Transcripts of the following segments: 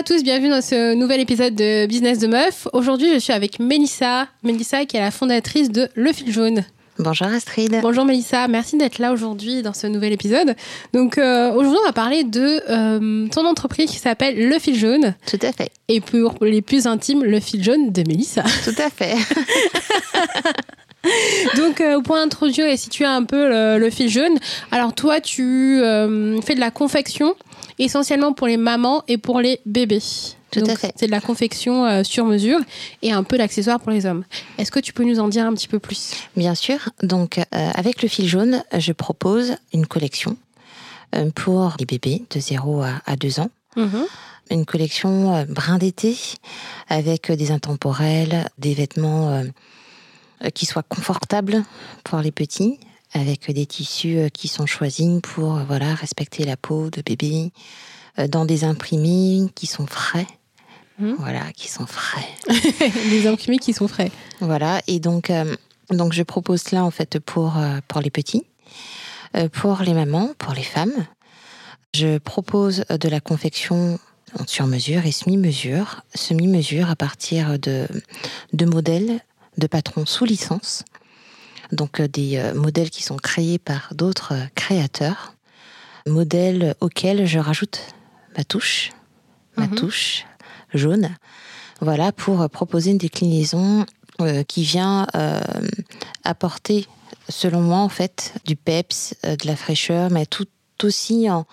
À tous, bienvenue dans ce nouvel épisode de Business de Meuf. Aujourd'hui, je suis avec Mélissa. Mélissa qui est la fondatrice de Le Fil Jaune. Bonjour Astrid. Bonjour Mélissa, merci d'être là aujourd'hui dans ce nouvel épisode. Donc euh, aujourd'hui on va parler de euh, ton entreprise qui s'appelle Le Fil Jaune. Tout à fait. Et pour les plus intimes, Le Fil Jaune de Mélissa. Tout à fait. Donc, euh, pour introduire et situer un peu le, le fil jaune, alors toi, tu euh, fais de la confection essentiellement pour les mamans et pour les bébés. Tout Donc, à fait. C'est de la confection euh, sur mesure et un peu d'accessoires pour les hommes. Est-ce que tu peux nous en dire un petit peu plus? Bien sûr. Donc, euh, avec le fil jaune, je propose une collection euh, pour les bébés de 0 à, à 2 ans. Mhm. Une collection brin d'été avec des intemporels, des vêtements qui soient confortables pour les petits, avec des tissus euh, qui sont choisis pour euh, voilà respecter la peau de bébé, euh, dans des imprimés qui sont frais. Mhm. Voilà, qui sont frais. Les imprimés qui sont frais. Voilà, et donc, euh, donc je propose cela en fait pour, euh, pour les petits, euh, pour les mamans, pour les femmes. Je propose de la confection en sur-mesure et semi-mesure, semi-mesure à partir de, de modèles de patrons sous licence, donc euh, des euh, modèles qui sont créés par d'autres euh, créateurs, modèles auxquels je rajoute ma touche, ma Mhm. touche jaune, voilà, pour proposer une déclinaison euh, qui vient euh, apporter, selon moi, en fait, du peps, euh, de la fraîcheur, mais tout aussi en,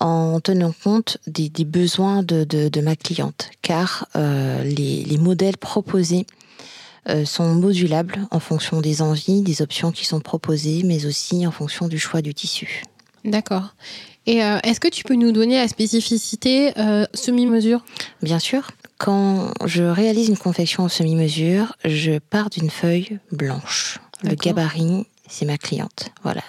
en tenant compte des, des besoins de, de- de ma cliente. Car les, les modèles proposés sont modulables en fonction des envies, des options qui sont proposées, mais aussi en fonction du choix du tissu. D'accord. Et euh, est-ce que tu peux nous donner la spécificité euh, semi-mesure? Bien sûr, quand je réalise une confection en semi-mesure, je pars d'une feuille blanche. Le gabarit, c'est ma cliente. Voilà.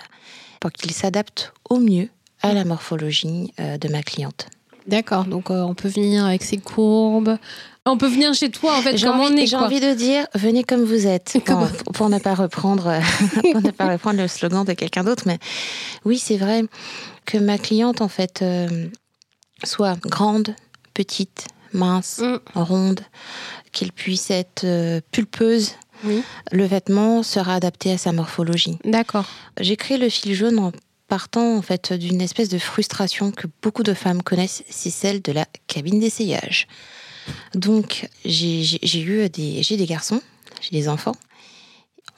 Pour qu'il s'adapte au mieux à la morphologie euh, de ma cliente. D'accord, donc euh, on peut venir avec ses courbes. On peut venir chez toi en fait comme on est. j'ai envie de dire, venez comme vous êtes. Comme- Bon, pour ne pas reprendre, pour ne pas reprendre le slogan de quelqu'un d'autre, mais oui, c'est vrai que ma cliente, en fait, euh, soit grande, petite, mince, Mm. ronde, qu'elle puisse être euh, pulpeuse, Oui. le vêtement sera adapté à sa morphologie. D'accord. J'ai créé le fil jaune en partant en fait d'une espèce de frustration que beaucoup de femmes connaissent, c'est celle de la cabine d'essayage. Donc j'ai eu des des garçons, j'ai des enfants.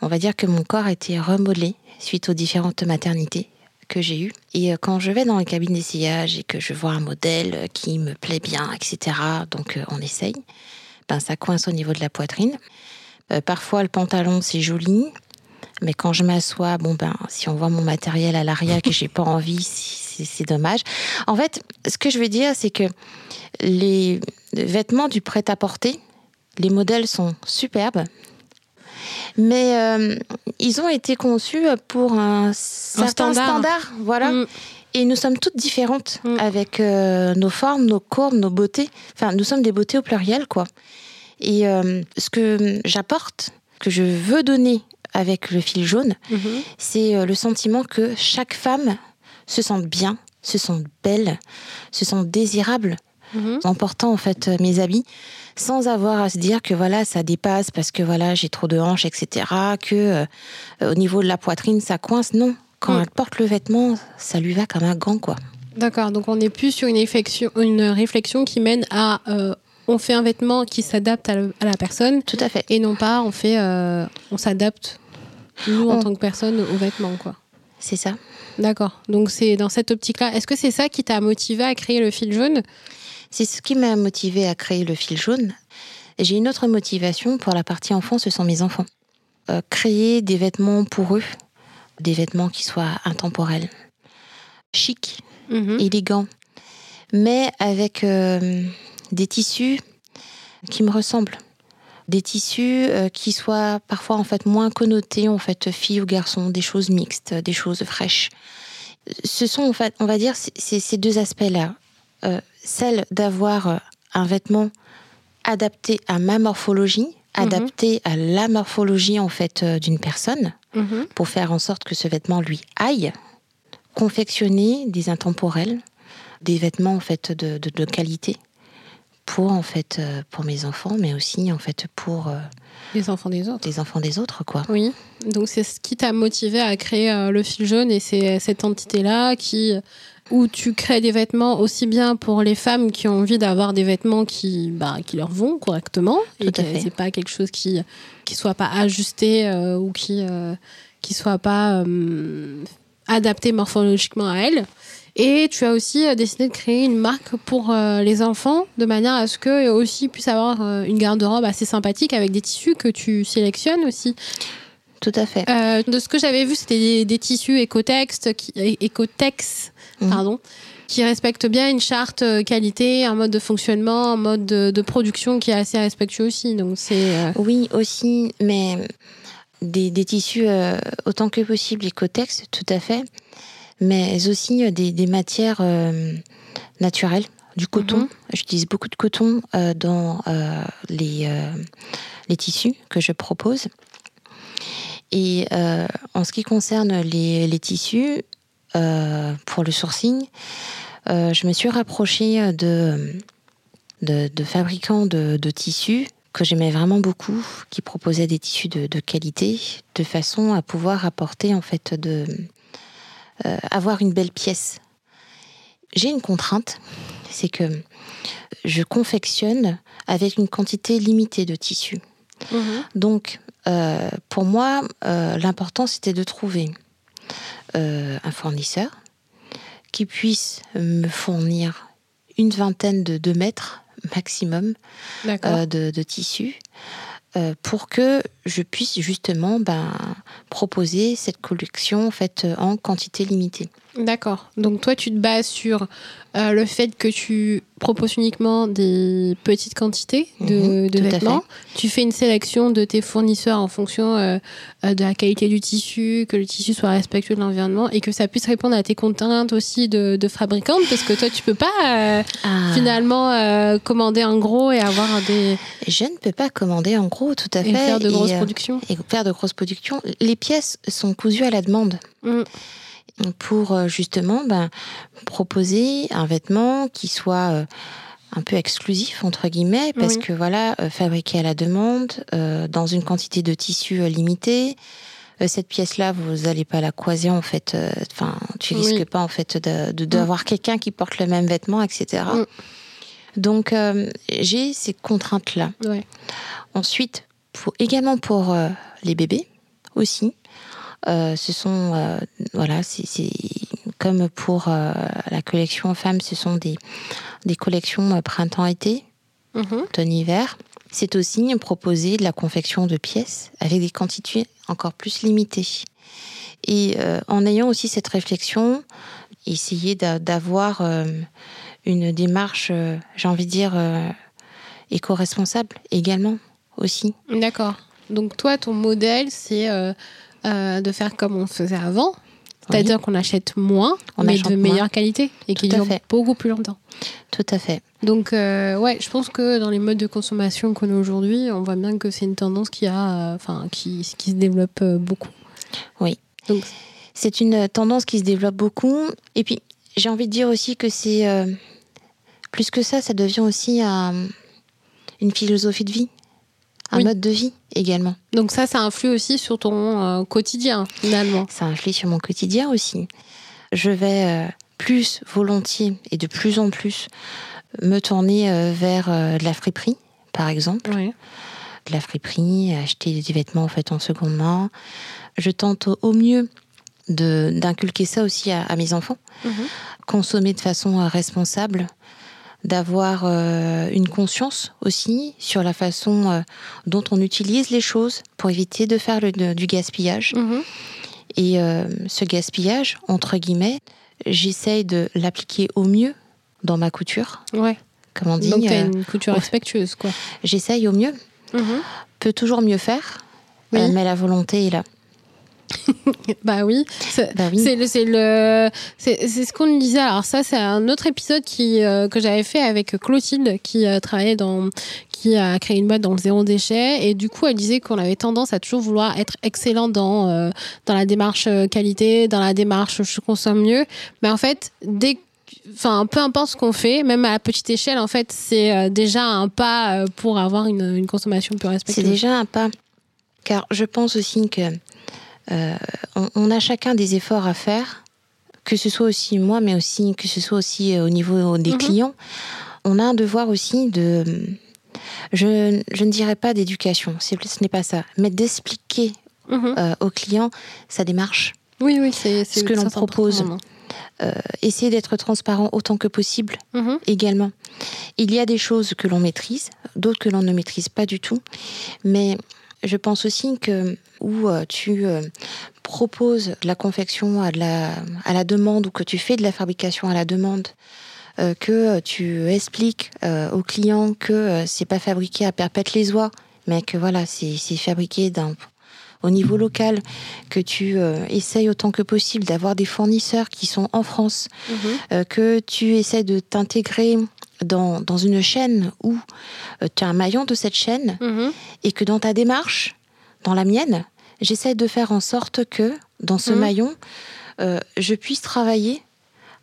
On va dire que mon corps a été remodelé suite aux différentes maternités que j'ai eues. Et euh, quand je vais dans la cabine d'essayage et que je vois un modèle qui me plaît bien, etc., donc euh, on essaye, ben, ça coince au niveau de la poitrine. Euh, parfois, le pantalon, c'est joli, mais quand je m'assois, bon ben, si on voit mon matériel à l'arrière que j'ai pas envie, c'est dommage. En fait, ce que je veux dire, c'est que les vêtements du prêt-à-porter, les modèles sont superbes, mais euh, ils ont été conçus pour un certain standard. standard, voilà. Mm. Et nous sommes toutes différentes Mm. avec euh, nos formes, nos courbes, nos beautés. Enfin, nous sommes des beautés au pluriel, quoi. Et euh, ce que j'apporte, que je veux donner avec le fil jaune, Mhm. c'est le sentiment que chaque femme se sente bien, se sente belle, se sente désirable Mhm. en portant en fait euh, mes habits sans avoir à se dire que voilà ça dépasse parce que voilà j'ai trop de hanches etc que euh, au niveau de la poitrine ça coince non quand Mm. elle porte le vêtement ça lui va comme un gant quoi D'accord, donc on n'est plus sur une réflexion, une réflexion qui mène à euh, on fait un vêtement qui s'adapte à, la personne tout à fait et non pas on fait euh, on s'adapte nous en tant que personne au vêtement quoi. c'est ça D'accord. Donc c'est dans cette optique-là. Est-ce que c'est ça qui t'a motivé à créer le fil jaune? C'est ce qui m'a motivé à créer le fil jaune. J'ai une autre motivation pour la partie enfant, ce sont mes enfants. Euh, créer des vêtements pour eux, des vêtements qui soient intemporels, chics, Mhm. élégants, mais avec euh, des tissus qui me ressemblent. Des tissus euh, qui soient parfois en fait moins connotés en fait filles ou garçons, des choses mixtes, des choses fraîches. Ce sont en fait, on va dire, ces deux aspects-là. Euh, celle d'avoir euh, un vêtement adapté à ma morphologie, adapté à la morphologie en fait d'une personne, Mhm. pour faire en sorte que ce vêtement lui aille. Confectionner des intemporels, des vêtements en fait de, de- de qualité, pour en fait euh, pour mes enfants, mais aussi en fait pour euh, Les enfants des autres. les enfants des autres, quoi. Oui. Donc c'est ce qui t'a motivé à créer euh, le fil jaune et c'est cette entité-là qui où tu crées des vêtements aussi bien pour les femmes qui ont envie d'avoir des vêtements qui, bah, qui leur vont correctement et Tout que à fait. c'est pas quelque chose qui qui soit pas ajusté euh, ou qui euh, qui soit pas euh, adapté morphologiquement à elles. Et tu as aussi euh, décidé de créer une marque pour euh, les enfants de manière à ce qu'eux aussi puissent avoir euh, une garde-robe assez sympathique avec des tissus que tu sélectionnes aussi. Tout à fait. Euh, de ce que j'avais vu, c'était des, des tissus écotex, qui, é- écotex Mhm. pardon, qui respectent bien une charte euh, qualité, un mode de fonctionnement, un mode de, de production qui est assez respectueux aussi. Donc c'est euh, Oui, aussi, mais des, des tissus euh, autant que possible écotex, tout à fait, mais aussi euh, des, des matières euh, naturelles, du coton. Mhm. J'utilise beaucoup de coton euh, dans les, les tissus que je propose. Et euh, en ce qui concerne les, les tissus, euh, pour le sourcing, euh, je me suis rapprochée de, de, de fabricants de, de tissus que j'aimais vraiment beaucoup, qui proposaient des tissus de, de qualité, de façon à pouvoir apporter en fait de euh, avoir une belle pièce. J'ai une contrainte, c'est que je confectionne avec une quantité limitée de tissus. Donc, euh, pour moi, euh, l'important, c'était de trouver un fournisseur qui puisse me fournir une vingtaine de, de mètres maximum de, de tissus euh, pour que je puisse justement ben, proposer cette collection en, fait, euh, en quantité limitée. D'accord. Donc toi, tu te bases sur euh, le fait que tu proposes uniquement des petites quantités de, à vêtements. Tu fais une sélection de tes fournisseurs en fonction euh, euh, de la qualité du tissu, que le tissu soit respectueux de l'environnement et que ça puisse répondre à tes contraintes aussi de, de fabricante parce que toi, tu peux pas euh, Ah. finalement commander en gros et avoir des Je ne peux pas commander en gros, tout à et fait. faire de grosses et, productions. et faire de grosses productions. Les pièces sont cousues à la demande Mm. Pour euh, justement ben, proposer un vêtement qui soit euh, un peu exclusif entre guillemets parce Oui. que voilà euh, fabriqué à la demande euh, dans une quantité de tissu euh, limitée. Euh, Cette pièce-là, vous n'allez pas la croiser en fait. euh, Enfin, tu Oui. risques pas en fait de- de- d'avoir quelqu'un qui porte le même vêtement, etc. Mm. Donc euh, j'ai ces contraintes-là. Ouais. Ensuite, pour, également pour euh, les bébés aussi, euh, ce sont, euh, voilà, c'est comme pour euh, la collection femmes, ce sont des, des collections euh, printemps-été, Mhm. automne-hiver. C'est aussi proposer de la confection de pièces avec des quantités encore plus limitées. Et euh, en ayant aussi cette réflexion, essayer d'a- d'avoir euh, une démarche, euh, j'ai envie de dire, euh, éco-responsable également aussi. D'accord. Donc toi, ton modèle, c'est euh, de faire comme on faisait avant, c'est-à-dire qu'on achète moins, On mais de moins. meilleure qualité et qui dure beaucoup plus longtemps. Tout à fait. Donc euh, ouais, je pense que dans les modes de consommation qu'on a aujourd'hui, on voit bien que c'est une tendance qui a, euh, qui, qui se développe euh, beaucoup. Oui. Donc C'est une tendance qui se développe beaucoup. Et puis, j'ai envie de dire aussi que c'est plus que ça, ça devient aussi un- une philosophie de vie, un Oui. mode de vie également. Donc ça, ça influe aussi sur ton euh, quotidien, finalement. Ça influe sur mon quotidien aussi. Je vais euh, plus volontiers et de plus en plus me tourner euh, vers de la friperie, par exemple. De la friperie, acheter des vêtements en fait en seconde main. Je tente au- mieux d'inculquer ça aussi à, à mes enfants. Mhm. Consommer de façon responsable, d'avoir euh, une conscience aussi sur la façon euh, dont on utilise les choses pour éviter de faire le- du gaspillage. Mhm. Et euh, ce gaspillage, entre guillemets, j'essaye de l'appliquer au mieux dans ma couture. Ouais. Comme on dit, Donc t'as euh, une couture respectueuse, quoi. j'essaye au mieux. Mhm. Peut toujours mieux faire, Oui. mais la volonté est là. Bah oui. C'est- Bah oui. Le, c'est ce qu'on disait. Alors ça, c'est un autre épisode qui euh, que j'avais fait avec Clotilde, qui euh, travaillait dans, qui a créé une boîte dans le zéro déchet. Et du coup, elle disait qu'on avait tendance à toujours vouloir être excellent dans dans la démarche euh, qualité, dans la démarche je consomme mieux. Mais en fait, dès enfin, peu importe ce qu'on fait, même à petite échelle, en fait, c'est euh, déjà un pas euh, pour avoir une, une consommation plus respectueuse. C'est déjà un pas. Car je pense aussi que euh, on, on a chacun des efforts à faire, que ce soit aussi moi, mais aussi que ce soit aussi euh, au niveau des Mhm. clients. On a un devoir aussi de, je, je ne dirais pas d'éducation, ce n'est pas ça, mais d'expliquer Mhm. euh, aux clients sa démarche. Oui, oui, c'est ce que l'on propose. Euh, essayer d'être transparent autant que possible Mhm. également. Il y a des choses que l'on maîtrise, d'autres que l'on ne maîtrise pas du tout. Mais je pense aussi que où euh, tu euh, proposes de la confection à, de la, à la demande ou que tu fais de la fabrication à la demande, euh, que tu expliques aux clients que c'est pas fabriqué à perpète les oies, mais que voilà, c'est fabriqué d'un au niveau local, que tu euh, essayes autant que possible d'avoir des fournisseurs qui sont en France, euh, que tu essaies de t'intégrer dans, dans une chaîne où euh, tu es un maillon de cette chaîne Mhm. et que dans ta démarche, dans la mienne, j'essaie de faire en sorte que dans ce Mhm. maillon, euh, je puisse travailler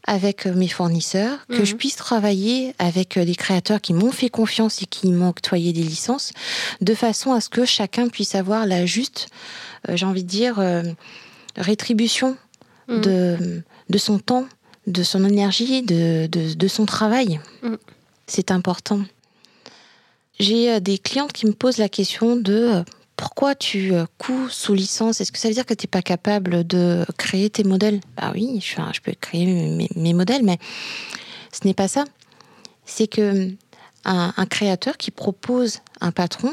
avec euh, mes fournisseurs, que Mhm. je puisse travailler avec les créateurs qui m'ont fait confiance et qui m'ont octroyé des licences, de façon à ce que chacun puisse avoir la juste, euh, j'ai envie de dire, euh, rétribution Mhm. de, de son temps, de son énergie, de, de, de son travail. Mhm. C'est important. J'ai euh, des clientes qui me posent la question de euh, pourquoi tu euh, couds sous licence? Est-ce que ça veut dire que tu n'es pas capable de créer tes modèles? Bah oui, je, peux créer mes, mes modèles, mais ce n'est pas ça. C'est que un, un créateur qui propose un patron,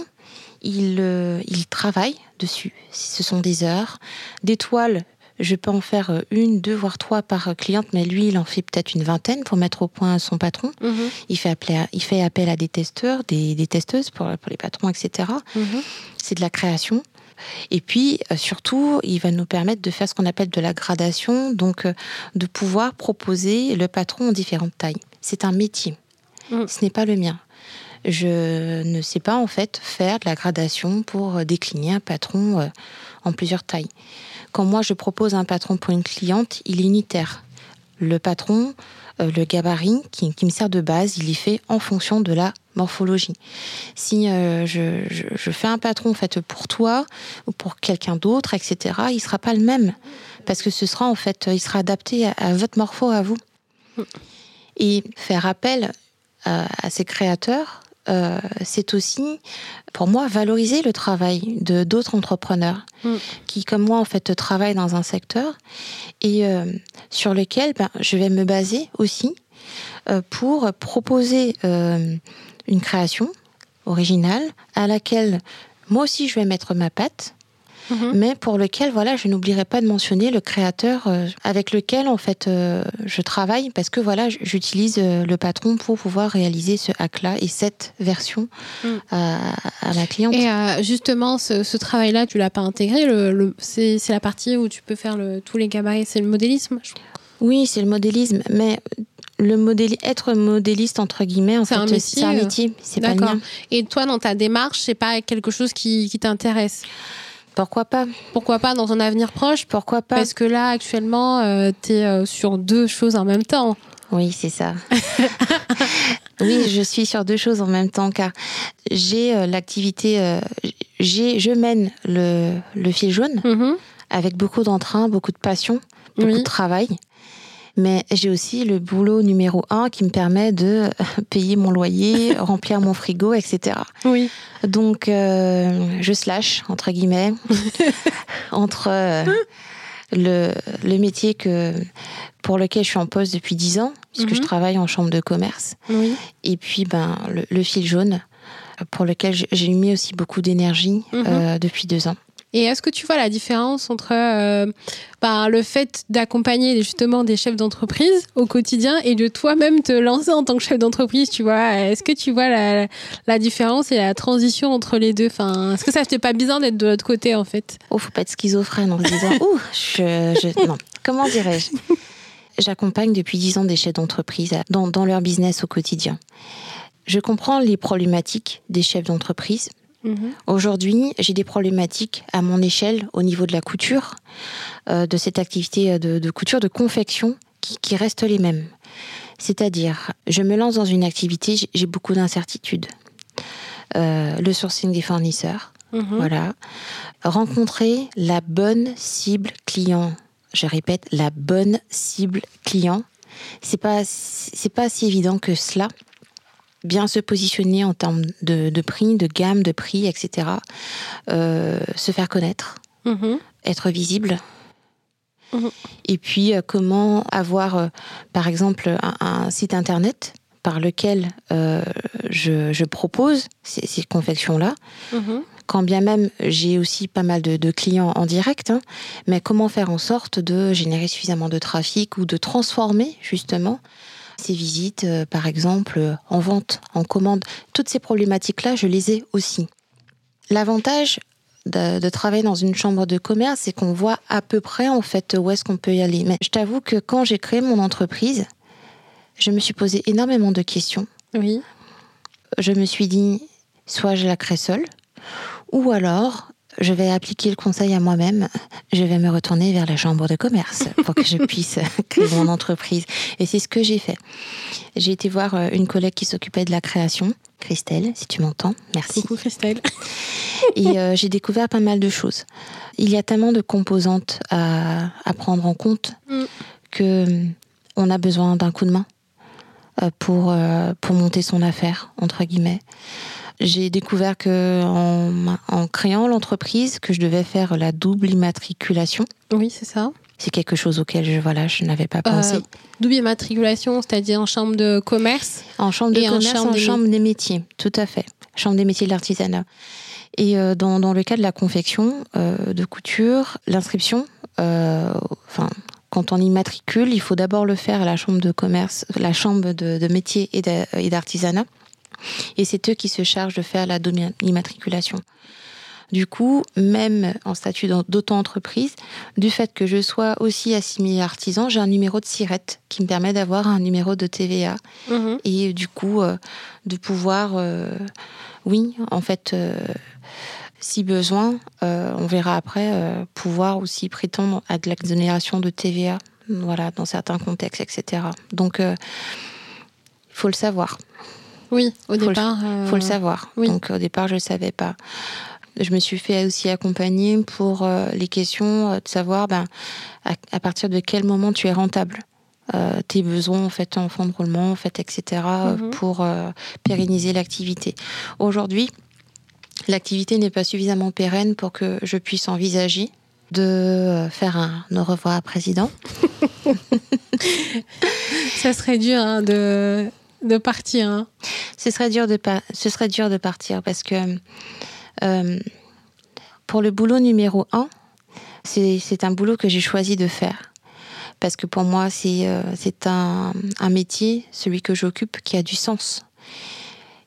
il, euh, il travaille dessus. Ce sont des heures, des toiles. Je peux en faire euh, une, deux, voire trois par cliente, mais lui, il en fait peut-être une vingtaine pour mettre au point son patron. Mhm. Il fait, appel à, il fait appel à des testeurs, des, des testeuses pour, pour les patrons, etc. Mhm. C'est de la création. Et puis, euh, surtout, il va nous permettre de faire ce qu'on appelle de la gradation, donc euh, de pouvoir proposer le patron en différentes tailles. C'est un métier. Mhm. Ce n'est pas le mien. Je ne sais pas, en fait, faire de la gradation pour euh, décliner un patron euh, en plusieurs tailles. Quand moi, je propose un patron pour une cliente, il est unitaire. Le patron, euh, le gabarit qui, qui me sert de base, il est fait en fonction de la morphologie. Si euh, je, je- je fais un patron en fait pour toi ou pour quelqu'un d'autre, etc., il sera pas le même parce que ce sera en fait, il sera adapté à, à votre morpho à vous. Et faire appel à, à ces créateurs, euh, c'est aussi, pour moi, valoriser le travail de d'autres entrepreneurs Mm. qui, comme moi, en fait, travaillent dans un secteur et euh, sur lequel ben, je vais me baser aussi euh, pour proposer une création originale à laquelle moi aussi je vais mettre ma patte, Mhm. mais pour lequel voilà je n'oublierai pas de mentionner le créateur euh, avec lequel en fait euh, je travaille parce que voilà j'utilise euh, le patron pour pouvoir réaliser ce hack là et cette version Mm. à, à ma cliente. Et justement, ce, ce travail-là, tu l'as pas intégré. Le, le- c'est la partie où tu peux faire le, tous les gabarits. C'est le modélisme. je. Oui, c'est le modélisme, mais le modéli être modéliste entre guillemets en C'est fait un métier, c'est pas le mien. Et toi, dans ta démarche, c'est pas quelque chose qui, qui t'intéresse? Pourquoi pas Pourquoi pas dans un avenir proche Pourquoi pas Parce que là, actuellement, tu es sur deux choses en même temps. Oui, c'est ça. oui, je suis sur deux choses en même temps car j'ai euh, l'activité, euh, j'ai, je mène le, le fil jaune Mhm. avec beaucoup d'entrain, beaucoup de passion, beaucoup Oui. de travail. Mais j'ai aussi le boulot numéro un qui me permet de payer mon loyer, remplir mon frigo, etc. Oui. Donc, euh, je slash, entre guillemets, entre euh, le, le métier que, pour lequel je suis en poste depuis 10 ans, puisque Mhm. je travaille en chambre de commerce, Oui. et puis ben, le, le fil jaune, pour lequel j'ai- j'ai mis aussi beaucoup d'énergie Mhm. euh, depuis deux ans. Et est-ce que tu vois la différence entre euh, bah, le fait d'accompagner justement des chefs d'entreprise au quotidien et de toi-même te lancer en tant que chef d'entreprise, tu vois? Est-ce que tu vois la, différence et la transition entre les deux? Enfin, Est-ce que ça te fait pas bizarre d'être de l'autre côté en fait? Oh, faut pas être schizophrène en disant, ouh, je, non, comment dirais-je? J'accompagne depuis 10 ans des chefs d'entreprise dans leur business au quotidien. Je comprends les problématiques des chefs d'entreprise. Aujourd'hui, j'ai des problématiques à mon échelle au niveau de la couture, euh, de cette activité de, de couture, de confection, qui, qui restent les mêmes. C'est-à-dire, je me lance dans une activité, j'ai- beaucoup d'incertitudes. Euh, le sourcing des fournisseurs, Mhm. voilà. Rencontrer la bonne cible client. Je répète, la bonne cible client. C'est pas, c'est pas si évident que cela. Bien se positionner en termes de, de prix, de gamme, de prix, etc. Euh, se faire connaître, Mhm. être visible. Mhm. Et puis, euh, comment avoir, euh, par exemple, un, un site internet par lequel euh, je, je propose ces, ces confections-là. Mhm. Quand bien même j'ai aussi pas mal de, de clients en direct, hein, mais comment faire en sorte de générer suffisamment de trafic ou de transformer justement ces visites, euh, par exemple, en vente, en commande. Toutes ces problématiques-là, je les ai aussi. L'avantage de, de travailler dans une chambre de commerce, c'est qu'on voit à peu près en fait où est-ce qu'on peut y aller. Mais je t'avoue que quand j'ai créé mon entreprise, je me suis posé énormément de questions. Oui. Je me suis dit, soit je la crée seule, ou alors je vais appliquer le conseil à moi-même, je vais me retourner vers la chambre de commerce pour que je puisse créer mon entreprise. Et c'est ce que j'ai fait. J'ai été voir euh, une collègue qui s'occupait de la création, Christelle, si tu m'entends, merci. Coucou Christelle. Et euh, j'ai découvert pas mal de choses. Il y a tellement de composantes à, à prendre en compte Mm. que hum, on a besoin d'un coup de main euh, pour, pour monter son affaire, entre guillemets. J'ai découvert que en, en créant l'entreprise, que je devais faire la double immatriculation. Oui, c'est ça. C'est quelque chose auquel je, voilà, je n'avais pas pensé. Euh, double immatriculation, c'est-à-dire en chambre de commerce. En chambre de Et en commerce, en chambre chambre, des- des métiers, tout à fait. Chambre des métiers de l'artisanat. Et euh, dans, dans le cas de la confection, euh, de couture, l'inscription, euh, enfin, quand on immatricule, il faut d'abord le faire à la chambre de commerce, la chambre de, de métier et d'artisanat. Et c'est eux qui se chargent de faire la immatriculation. Du coup, même en statut d'auto-entreprise, du fait que je sois aussi assimilée artisan, j'ai un numéro de SIRET qui me permet d'avoir un numéro de TVA Mhm. et du coup euh, de pouvoir, euh, oui, en fait, euh, si besoin, on verra après, pouvoir aussi prétendre à de l'exonération de TVA, voilà, dans certains contextes, etc. Donc, il faut le savoir, Oui, au Faut départ. euh, faut le savoir. oui. Donc, au départ, je ne savais pas. Je me suis fait aussi accompagner pour euh, les questions euh, de savoir ben, à, à partir de quel moment tu es rentable. Euh, tes besoins en fait en fonds de roulement en fait etc euh, Mhm. pour euh, pérenniser l'activité aujourd'hui l'activité n'est pas suffisamment pérenne pour que je puisse envisager de euh, faire un au revoir à président Ça serait dur hein, de, de partir. hein. ce serait dur de ce serait dur de partir parce que euh, pour le boulot numéro un c'est un boulot que j'ai choisi de faire parce que pour moi c'est euh, c'est un, un métier celui que j'occupe qui a du sens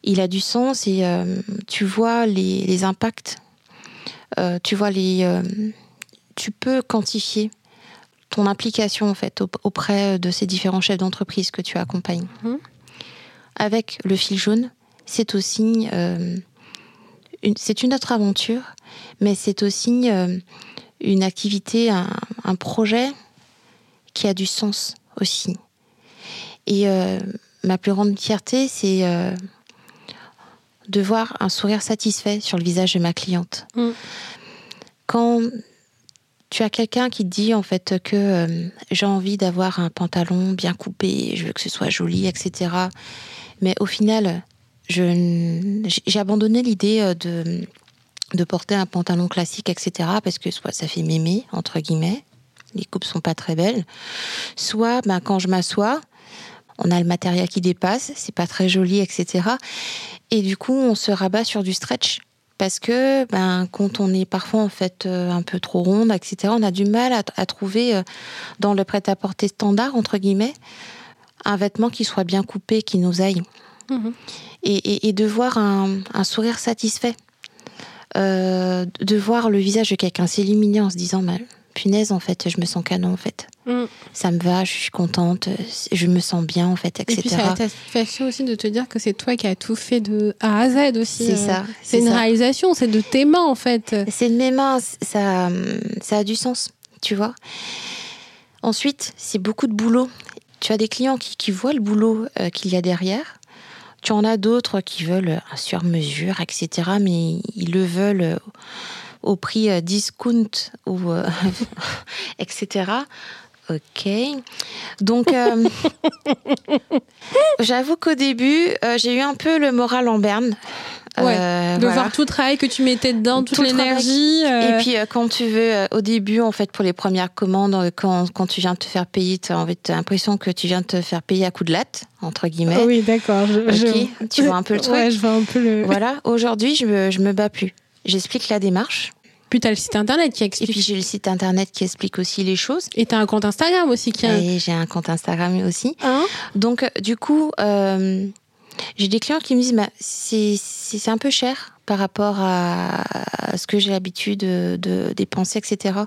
il a du sens et euh, tu vois les, les impacts tu vois les tu peux quantifier ton implication en fait au- auprès de ces différents chefs d'entreprise que tu accompagnes Mhm. Avec le fil jaune c'est aussi euh, une, c'est une autre aventure mais c'est aussi euh, une activité un, un projet qui a du sens aussi et euh, ma plus grande fierté c'est de voir un sourire satisfait sur le visage de ma cliente Mm. quand tu as quelqu'un qui dit en fait que euh, j'ai envie d'avoir un pantalon bien coupé, je veux que ce soit joli, etc. Mais au final, j'ai abandonné l'idée euh, de, de porter un pantalon classique, etc. Parce que soit ça fait mémé, entre guillemets, les coupes sont pas très belles, soit ben, quand je m'assois, on a le matériel qui dépasse, c'est pas très joli, etc. Et du coup, on se rabat sur du stretch. Parce que ben, quand on est parfois en fait euh, un peu trop ronde, etc., on a du mal à, à trouver euh, dans le prêt-à-porter standard, entre guillemets, un vêtement qui soit bien coupé, qui nous aille. Mhm. Et, et- et de voir un, un sourire satisfait. Euh, de voir le visage de quelqu'un s'illuminer en se disant bah, punaise, en fait, je me sens canon, en fait. Mm. Ça me va, je suis contente, je me sens bien, en fait, Et puis, etc. ça a la satisfaction aussi de te dire que c'est toi qui as tout fait de A à Z aussi. C'est euh. ça. C'est une ça. réalisation, c'est de tes mains en fait. C'est de mes mains, ça, ça a du sens, tu vois. Ensuite, c'est beaucoup de boulot. tu as des clients qui, qui voient le boulot euh, qu'il y a derrière. Tu en as d'autres qui veulent un sur-mesure, etc. Mais ils le veulent euh, au prix euh, discount ou euh, etc. Ok. Donc, euh, j'avoue qu'au début, euh, j'ai eu un peu le moral en berne. Ouais, Euh, de voilà. voir tout le travail que tu mettais dedans, toute Tout l'énergie. Et puis, quand tu veux, au début, en fait, pour les premières commandes, quand, quand tu viens de te faire payer, tu as t'as l'impression que tu viens de te faire payer à coup de latte, entre guillemets. Ah oui, d'accord. je- Ok, je- tu vois un peu le truc Ouais, je vois un peu le. Voilà, aujourd'hui, je me, je me bats plus. J'explique la démarche. Puis t'as le site internet qui Et explique. puis, j'ai le site internet qui explique aussi les choses. Et t'as un compte Instagram aussi qui a. Et j'ai un compte Instagram aussi. Hein Donc, euh, du coup, euh, j'ai des clients qui me disent bah, c'est c'est- un peu cher par rapport à, à ce que j'ai l'habitude de, de dépenser, etc.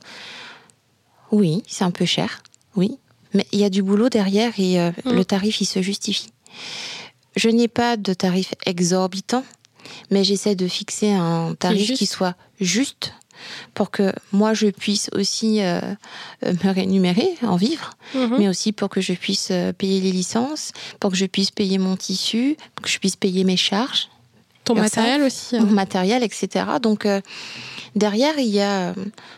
Oui, c'est un peu cher, oui. Mais il y a du boulot derrière et euh, Mm. le tarif, il se justifie. Je n'ai pas de tarif exorbitant, mais j'essaie de fixer un tarif qui soit juste pour que moi, je puisse aussi euh, euh, me rémunérer, en vivre Mhm. mais aussi pour que je puisse euh, payer les licences, pour que je puisse payer mon tissu, pour que je puisse payer mes charges, Ton ça. matériel aussi. hein. mon matériel, etc. Donc euh, derrière, il y a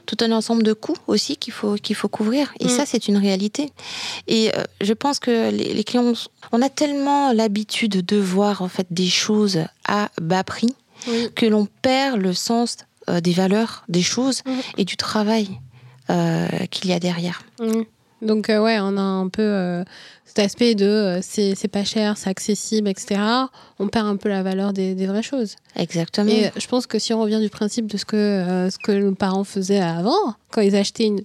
tout un ensemble de coûts aussi qu'il faut, qu'il faut couvrir. Et Mm. ça, c'est une réalité. Et euh, je pense que les, les clients, on a tellement l'habitude de voir en fait des choses à bas prix Oui. que l'on perd le sens euh, des valeurs des choses Mm. et du travail euh, qu'il y a derrière. Mhm. Donc euh, ouais, on a un peu euh, cet aspect de euh, c'est pas cher, c'est accessible, etc. On perd un peu la valeur des, des vraies choses. Exactement. Et je pense que si on revient du principe de ce que, ce que nos parents faisaient avant, quand ils achetaient une,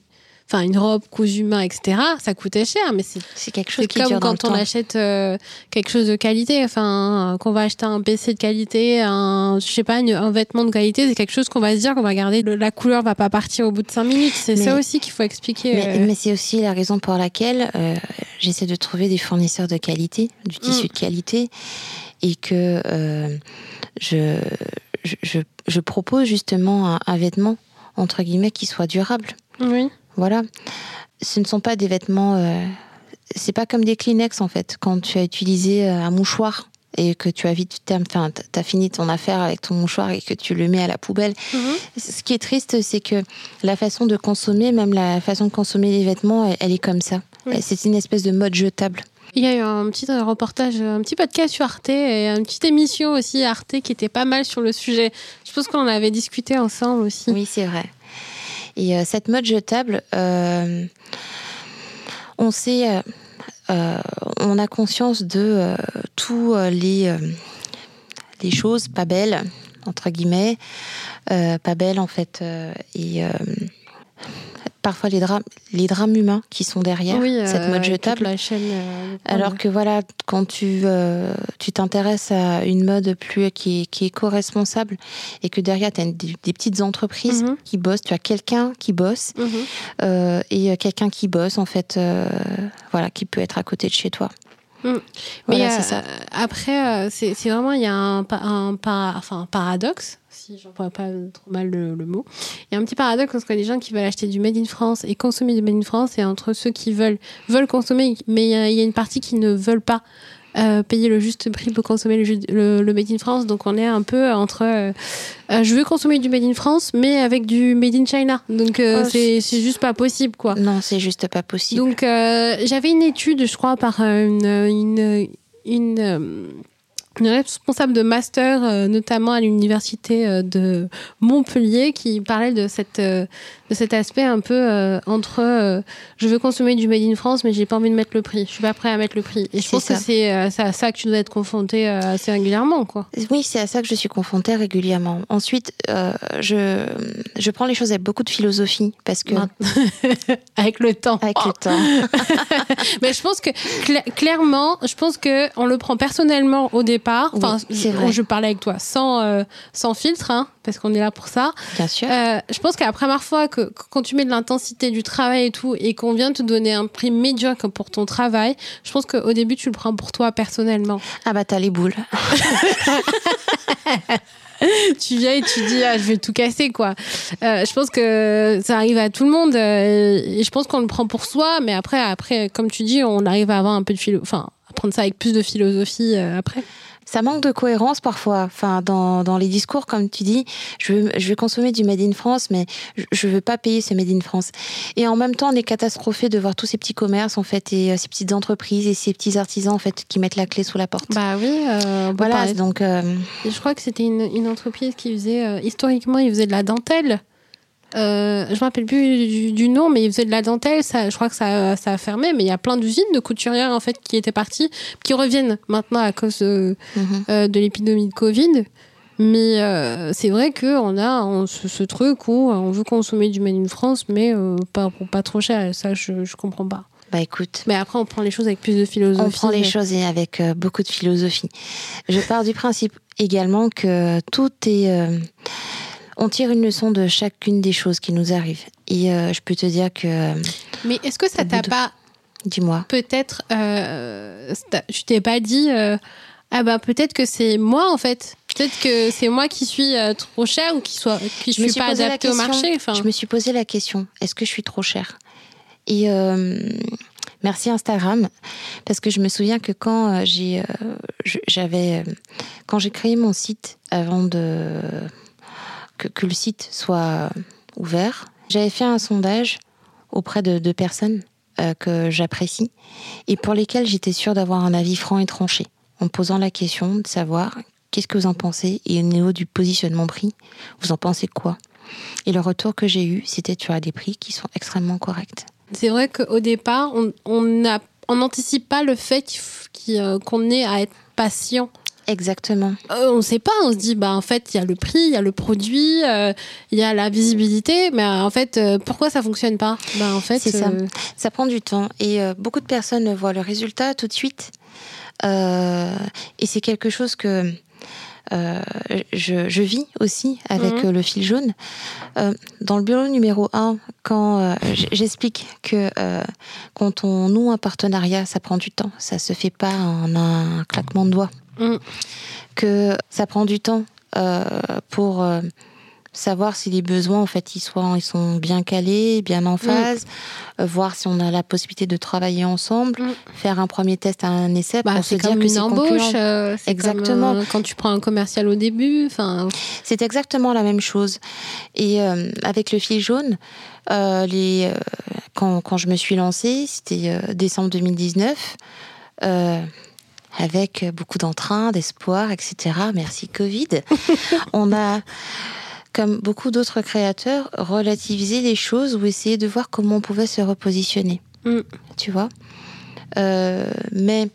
enfin, une robe cousue main, etc., ça coûtait cher, mais c'est quelque chose qui comme dure quand on achète euh, quelque chose de qualité, enfin, qu'on va acheter un PC de qualité, un, je sais pas, une- un vêtement de qualité, c'est quelque chose qu'on va se dire qu'on va garder, le- la couleur va pas partir au bout de cinq minutes. C'est ça aussi qu'il faut expliquer. Mais, euh. mais c'est aussi la raison pour laquelle euh, j'essaie de trouver des fournisseurs de qualité, du tissu Mm. de qualité, et que je, je, je- je propose justement un, un vêtement, entre guillemets, qui soit durable. Oui. Voilà. Ce ne sont pas des vêtements. euh, c'est pas comme des Kleenex en fait. Quand tu as utilisé euh, un mouchoir et que tu as vite, enfin, fini ton affaire avec ton mouchoir et que tu le mets à la poubelle. Mhm. Ce qui est triste, c'est que la façon de consommer, même la façon de consommer les vêtements, elle, elle est comme ça. Oui. C'est une espèce de mode jetable. Il y a eu un petit euh, reportage, un petit podcast sur Arte et une petite émission aussi Arte qui était pas mal sur le sujet. Je pense qu'on en avait discuté ensemble aussi. Oui, c'est vrai. Et euh, cette mode jetable, euh, on sait, euh, on a conscience de tous les, les choses pas belles, entre guillemets, pas belles en fait, et parfois les drames, les drames humains qui sont derrière oui, cette euh, mode toute jetable. La chaîne, euh, Alors que voilà, quand tu euh, tu t'intéresses à une mode plus qui est, qui est éco-responsable et que derrière tu as des, des petites entreprises Mhm. qui bossent, tu as quelqu'un qui bosse Mhm. euh, et euh, quelqu'un qui bosse en fait, euh, voilà, qui peut être à côté de chez toi. Mm. Voilà, Mais c'est euh, ça. après, euh, c'est vraiment, il y a un, enfin, un paradoxe, si j'en vois pas trop mal le, le mot. Il y a un petit paradoxe entre les gens qui veulent acheter du Made in France et consommer du Made in France et entre ceux qui veulent, veulent consommer, mais il y, y a une partie qui ne veulent pas. Euh, payer le juste prix pour consommer le, le, le Made in France. Donc on est un peu entre euh, euh, je veux consommer du Made in France, mais avec du Made in China. Donc euh, Oh, c'est juste pas possible, quoi. Non, c'est juste pas possible. Donc, j'avais une étude, je crois, par une, une, une, une responsable de master, euh, notamment à l'université euh, de Montpellier, qui parlait de, cette, euh, de cet aspect un peu euh, entre euh, je veux consommer du Made in France, mais j'ai pas envie de mettre le prix. Je suis pas prêt à mettre le prix. Et je pense que c'est euh, c'est à ça que tu dois être confronté assez régulièrement, quoi. Oui, c'est à ça que je suis confrontée régulièrement. Ensuite, je, je prends les choses avec beaucoup de philosophie parce que Avec le temps. avec le temps, Mais je pense que cla- clairement, je pense que on le prend personnellement au départ. Enfin, je, vrai. je parlais avec toi sans sans filtre, hein, parce qu'on est là pour ça. bien sûr. Je pense la première fois que quand tu mets de l'intensité du travail et tout, et qu'on vient te donner un prix médiocre pour ton travail, je pense qu'au début tu le prends pour toi personnellement. Ah bah t'as les boules. tu viens et tu dis ah, je vais tout casser quoi. Euh, je pense que ça arrive à tout le monde euh, et je pense qu'on le prend pour soi, mais après après comme tu dis on arrive à avoir un peu de philo, enfin à prendre ça avec plus de philosophie euh, après ça manque de cohérence parfois. Enfin, dans, dans les discours, comme tu dis, je veux, je veux consommer du Made in France, mais je ne veux pas payer ce Made in France. Et en même temps, on est catastrophé de voir tous ces petits commerces, en fait, et euh, ces petites entreprises et ces petits artisans, en fait, qui mettent la clé sous la porte. Bah oui, euh, voilà. Donc, euh, je crois que c'était une, une, entreprise qui faisait, historiquement, ils faisaient de la dentelle. Euh, je me rappelle plus du, nom, mais ils faisaient de la dentelle. Ça, je crois que ça, ça a fermé, mais il y a plein d'usines de couturières en fait qui étaient parties, qui reviennent maintenant à cause de, mhm. euh, de l'épidémie de Covid. Mais euh, c'est vrai qu'on a ce, truc où on veut consommer du Made in France, mais pas, pas trop cher. Ça, je, je comprends pas. Bah écoute. Mais après, on prend les choses avec plus de philosophie. On prend les choses avec beaucoup de philosophie. Je pars du principe également que tout est on tire une leçon de chacune des choses qui nous arrivent. Et euh, je peux te dire que. Mais est-ce que ça t'a pas. Dis-moi. Peut-être. Euh, je t'ai pas dit. Euh, ah bah peut-être que c'est moi en fait. Peut-être que c'est moi qui suis trop cher ou qui soit qui je, suis pas adaptée au marché. Enfin. Je me suis posé la question est-ce que je suis trop chère? Et merci Instagram parce que je me souviens que quand j'ai j'avais quand j'ai créé mon site avant de que, le site soit ouvert. J'avais fait un sondage auprès de, personnes euh, que j'apprécie et pour lesquelles j'étais sûre d'avoir un avis franc et tranché, en posant la question de savoir qu'est-ce que vous en pensez et au niveau du positionnement prix, vous en pensez quoi? Et le retour que j'ai eu, c'était tu as des prix qui sont extrêmement corrects. C'est vrai qu'au départ, on n'anticipe on pas le fait euh, qu'on ait à être patient Exactement. Euh, on ne sait pas, on se dit, bah, en fait, il y a le prix, il y a le produit, euh, il y a la visibilité, mais euh, en fait, pourquoi ça fonctionne pas? Bah, en fait, C'est ça. Ça prend du temps et beaucoup de personnes voient le résultat tout de suite. et c'est quelque chose que je, vis aussi avec mhm. le fil jaune. dans le bureau numéro 1, quand j'explique que quand on noue un partenariat, ça prend du temps, ça se fait pas en un claquement de doigts. Que ça prend du temps euh, pour euh, savoir si les besoins en fait ils, soient, ils sont bien calés, bien en mm. phase, euh, voir si on a la possibilité de travailler ensemble, mm. faire un premier test un essai bah, pour se dire que c'est embauche. exactement. quand tu prends un commercial au début, enfin. C'est exactement la même chose. Et avec le fil jaune, les, quand, quand, je me suis lancée, c'était décembre 2019 avec beaucoup d'entrain, d'espoir, etc. Merci Covid. on a, comme beaucoup d'autres créateurs, relativisé les choses ou essayé de voir comment on pouvait se repositionner. Mm. Tu vois? Euh, Mais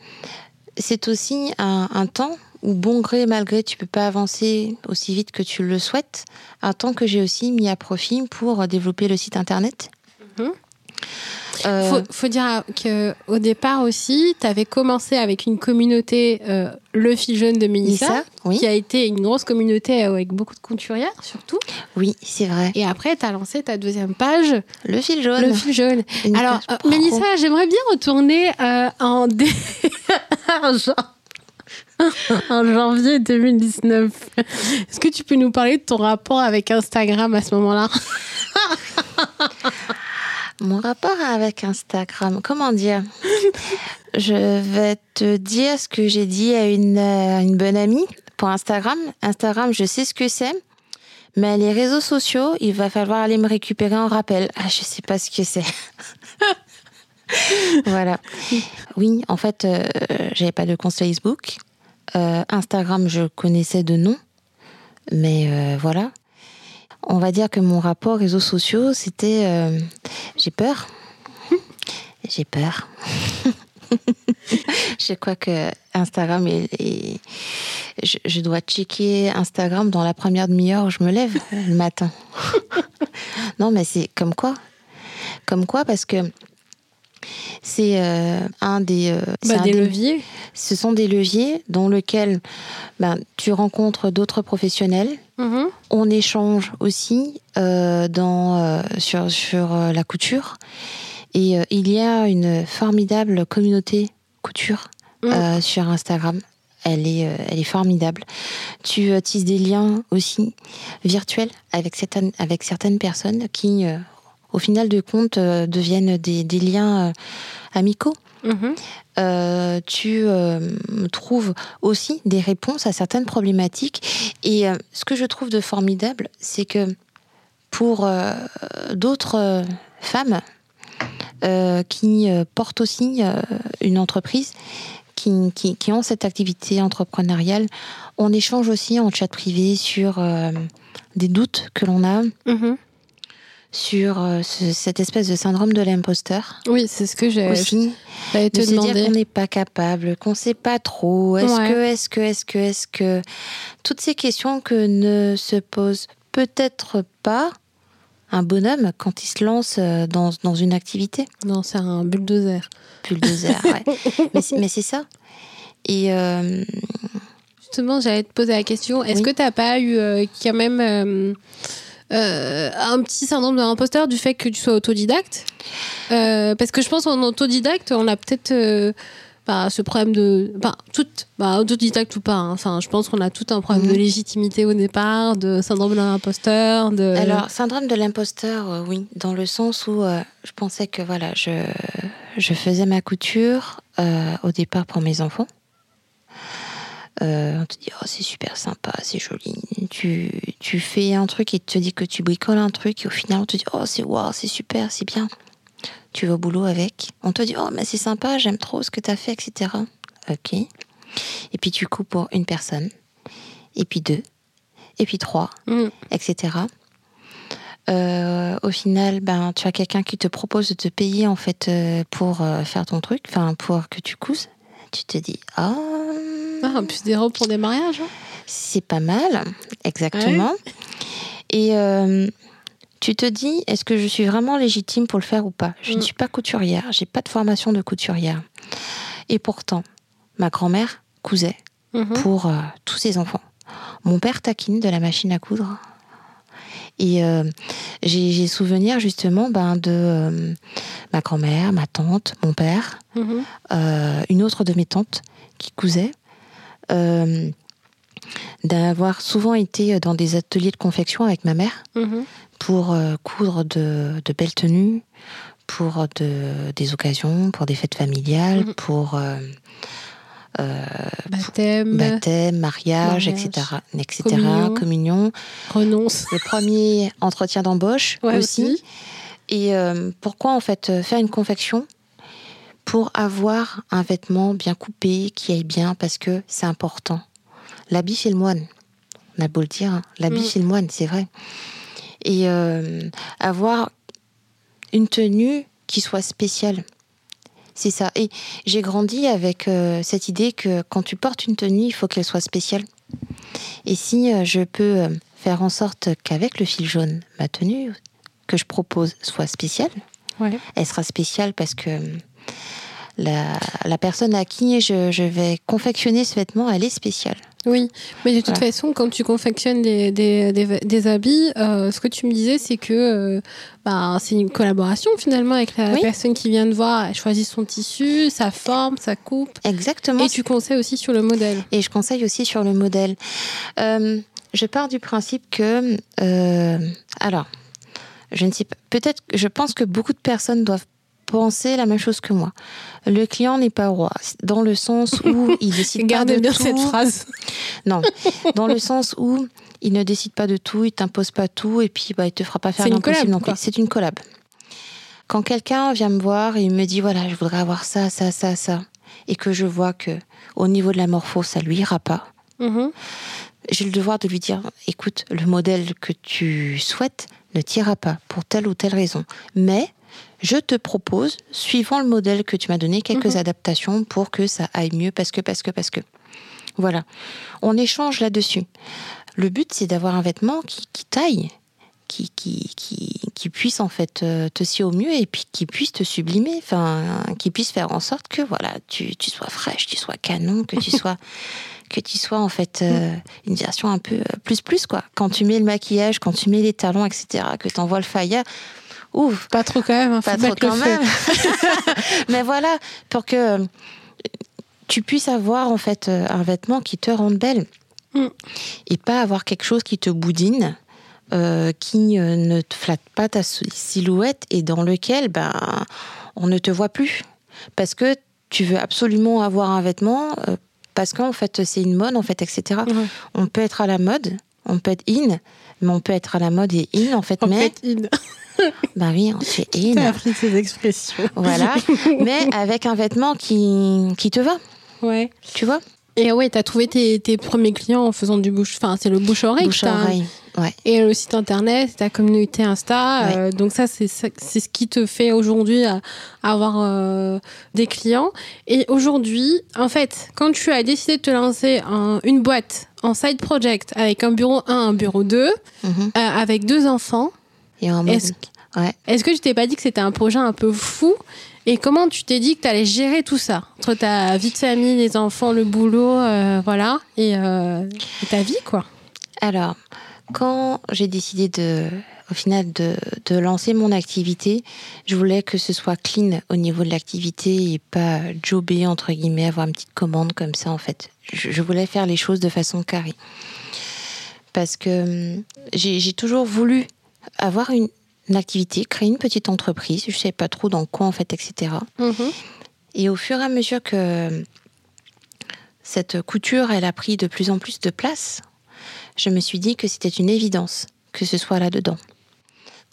c'est aussi un, temps où, bon gré, malgré, tu peux pas avancer aussi vite que tu le souhaites. Un temps que j'ai aussi mis à profit pour développer le site internet. Mm-hmm. Euh, faut, faut dire qu'au départ aussi, tu avais commencé avec une communauté, euh, le fil jaune de Mélissa, qui a été une grosse communauté avec beaucoup de couturières surtout. Oui, c'est vrai. Et après, tu as lancé ta deuxième page, le fil jaune. Le fil jaune. Alors, euh, Mélissa, j'aimerais bien retourner en, en janvier 2019. Est-ce que tu peux nous parler de ton rapport avec Instagram à ce moment-là? mon rapport avec Instagram, comment dire? Je vais te dire ce que j'ai dit à une, euh, une bonne amie pour Instagram. Instagram, je sais ce que c'est. Mais les réseaux sociaux, il va falloir aller me récupérer en rappel. Ah, je sais pas ce que c'est. voilà. Oui, en fait, euh, j'avais pas de compte Facebook. Euh, Instagram, je connaissais de nom. Mais voilà on va dire que mon rapport aux réseaux sociaux, c'était euh, j'ai peur. j'ai peur. je crois que Instagram et, je, dois checker Instagram dans la première demi-heure où je me lève le matin. non, mais c'est comme quoi Comme quoi Parce que c'est euh, un des, euh, bah, des, leviers. Ce sont des leviers dans lesquels ben, tu rencontres d'autres professionnels. Mm-hmm. On échange aussi euh, dans, sur, sur la couture. Et il y a une formidable communauté couture mm. sur Instagram. elle est, elle est formidable. Tu tisses des liens aussi virtuels avec certaines, avec certaines personnes qui, au final de compte, euh, deviennent des, des liens euh, amicaux. Mhm. Euh, tu trouves aussi des réponses à certaines problématiques. Et ce que je trouve de formidable, c'est que pour d'autres femmes qui portent aussi une entreprise, qui, qui, qui ont cette activité entrepreneuriale, on échange aussi en chat privé sur euh, des doutes que l'on a, Mhm. Sur euh, ce- cette espèce de syndrome de l'imposteur. Oui, c'est ce que j'ai- Aussi, j'allais de te se dire demander. qu'on n'est pas capable, qu'on sait pas trop, est-ce Ouais. que, est-ce que, est-ce que, est-ce que, toutes ces questions que ne se pose peut-être pas un bonhomme quand il se lance euh, dans, dans une activité. Non, c'est un bulldozer. Bulldozer, ouais. mais c'est mais c'est ça. Et euh, Justement, j'allais te poser la question. Est-ce Oui. que tu n'as pas eu euh, quand même euh, euh, un petit syndrome de l'imposteur du fait que tu sois autodidacte Euh, Parce que je pense qu'en autodidacte, on a peut-être euh, bah, ce problème de. Bah, tout, bah, autodidacte ou pas. hein. Enfin, je pense qu'on a tout un problème Mhm. de légitimité au départ, de syndrome de l'imposteur. De... alors, syndrome de l'imposteur, euh, oui, dans le sens où je pensais que voilà, je, je faisais ma couture au départ pour mes enfants. Euh, on te dit, oh, c'est super sympa, c'est joli. Tu, tu fais un truc et tu te dis que tu bricoles un truc et au final, on te dit, oh, c'est wow, c'est super, c'est bien. Tu vas au boulot avec. On te dit, oh, mais c'est sympa, j'aime trop ce que tu as fait, etc. Ok. Et puis tu coupes pour une personne, et puis deux, et puis trois, Mm. etc. Euh, au final, ben, tu as quelqu'un qui te propose de te payer en fait euh, pour euh, faire ton truc, enfin pour que tu couses. Tu te dis, ah, Ah, en plus des robes pour des mariages. hein. c'est pas mal, exactement. Et euh, tu te dis, est-ce que je suis vraiment légitime pour le faire ou pas? Je ne Mm. suis pas couturière, j'ai pas de formation de couturière. Et pourtant, ma grand-mère cousait Mhm. pour euh, tous ses enfants. Mon père taquine de la machine à coudre. Et euh, j'ai souvenir justement ben, de euh, ma grand-mère, ma tante, mon père, Mhm. euh, une autre de mes tantes qui cousait, d'avoir souvent été dans des ateliers de confection avec ma mère Mhm. pour euh, coudre de, de belles tenues, pour de, des occasions, pour des fêtes familiales, Mhm. pour euh, euh, Baptême, baptême, mariage, mariage, etc., etc., communion. communion. renonce. Le premier entretien d'embauche Ouais, aussi. aussi. Et euh, pourquoi en fait euh, faire une confection pour avoir un vêtement bien coupé, qui aille bien, parce que c'est important. L'habit fait le moine. On a beau le dire, hein, l'habit Mm. fait le moine, c'est vrai. Et euh, avoir une tenue qui soit spéciale. C'est ça. Et j'ai grandi avec euh, cette idée que quand tu portes une tenue, il faut qu'elle soit spéciale. Et si euh, je peux faire en sorte qu'avec le fil jaune, ma tenue que je propose soit spéciale, Ouais. elle sera spéciale parce que la, la personne à qui je, je vais confectionner ce vêtement, elle est spéciale. Oui, mais de toute Voilà. façon, quand tu confectionnes des, des, des, des habits, euh, ce que tu me disais, c'est que euh, bah, c'est une collaboration finalement avec la Oui. personne qui vient de voir. Elle choisit son tissu, sa forme, sa coupe. Exactement. Et tu conseilles aussi sur le modèle. Et je conseille aussi sur le modèle. Euh, je pars du principe que, alors, je ne sais pas, peut-être, je pense que beaucoup de personnes doivent penser la même chose que moi. Le client n'est pas roi, dans le sens où il décide pas de bien tout. cette phrase. Non, dans le sens où il ne décide pas de tout, il t'impose pas tout, et puis bah, il te fera pas faire l'impossible. C'est une collab. Quand quelqu'un vient me voir et il me dit voilà, je voudrais avoir ça, ça, ça, ça, et que je vois que au niveau de la morpho, ça lui ira pas, Mhm. j'ai le devoir de lui dire écoute, le modèle que tu souhaites ne t'ira pas pour telle ou telle raison. Mais je te propose, suivant le modèle que tu m'as donné, quelques Mhm. adaptations pour que ça aille mieux parce que, parce que, parce que. Voilà. On échange là-dessus. Le but, c'est d'avoir un vêtement qui, qui taille, qui, qui, qui, qui puisse en fait euh, te scier au mieux et puis qui puisse te sublimer, enfin, qui puisse faire en sorte que voilà, tu, tu sois fraîche, tu sois canon, que tu sois que tu sois en fait euh, une version un peu euh, plus plus quoi. Quand tu mets le maquillage, quand tu mets les talons, etc., que tu envoies le faya, ouf, Pas trop quand même, hein, pas trop quand même. Mais voilà, pour que euh, tu puisses avoir en fait euh, un vêtement qui te rende belle Mm. et pas avoir quelque chose qui te boudine. euh, qui ne te flatte pas ta silhouette et dans lequel ben, on ne te voit plus. Parce que tu veux absolument avoir un vêtement, euh, parce qu'en fait c'est une mode, en fait, etc. On peut être à la mode, on peut être in, mais on peut être à la mode et in, en fait, En mais... fait, il Bah oui, c'est in. t'as appris ces expressions. Voilà, mais avec un vêtement qui, qui te va, Ouais. tu vois? Et ouais, t'as trouvé tes, tes premiers clients en faisant du bouche. Enfin, c'est le bouche-oreille. que Bouche t'as- oreille. Ouais. Et le site internet, ta communauté Insta. Ouais. euh, donc ça, c'est ça- c'est ce qui te fait aujourd'hui euh, avoir euh, des clients. Et aujourd'hui, en fait, quand tu as décidé de te lancer en une boîte en side project avec un bureau 1, un bureau 2, euh, Mhm. avec deux enfants, Et en. Est-ce- Ouais. est-ce que tu t'es pas dit que c'était un projet un peu fou? Et comment tu t'es dit que tu allais gérer tout ça? Entre ta vie de famille, les enfants, le boulot, euh, voilà, et, euh, et ta vie, quoi Alors, quand j'ai décidé de, au final de, de lancer mon activité, je voulais que ce soit clean au niveau de l'activité et pas jobber, entre guillemets, avoir une petite commande comme ça, en fait. Je, je voulais faire les choses de façon carrée. Parce que hum, j'ai toujours voulu avoir une, une activité, créer une petite entreprise. Je ne savais pas trop dans quoi, en fait, etc. Et au fur et à mesure que cette couture, elle a pris de plus en plus de place, je me suis dit que c'était une évidence que ce soit là-dedans.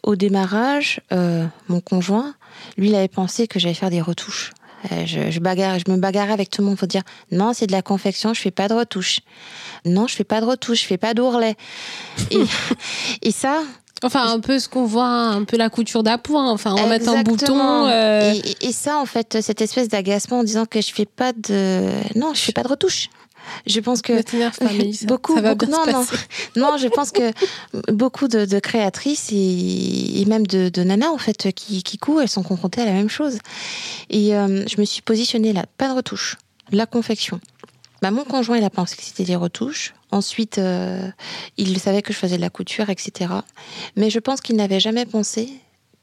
Au démarrage, euh, mon conjoint, lui, il avait pensé que j'allais faire des retouches. Euh, je, je, bagarre, je me bagarrais avec tout le monde pour dire non, c'est de la confection, je fais pas de retouches. Non, je fais pas de retouches, je fais pas d'ourlet. Et, et ça, Enfin, un peu ce qu'on voit, un peu la couture d'appoint, enfin, remettre un Exactement. bouton. euh, Et, et- et ça, en fait, cette espèce d'agacement en disant que je fais pas de. Non, je fais pas de retouches. Je pense que. Beaucoup, ça va beaucoup- bien se non, non. passer. Non, je pense que beaucoup de, de créatrices et, et même de, de nanas, en fait, qui, qui courent, elles sont confrontées à la même chose. Et euh, je me suis positionnée là, pas de retouches, la confection. Bah, mon conjoint, il a pensé que c'était des retouches. Ensuite, euh, il savait que je faisais de la couture, etc. Mais je pense qu'il n'avait jamais pensé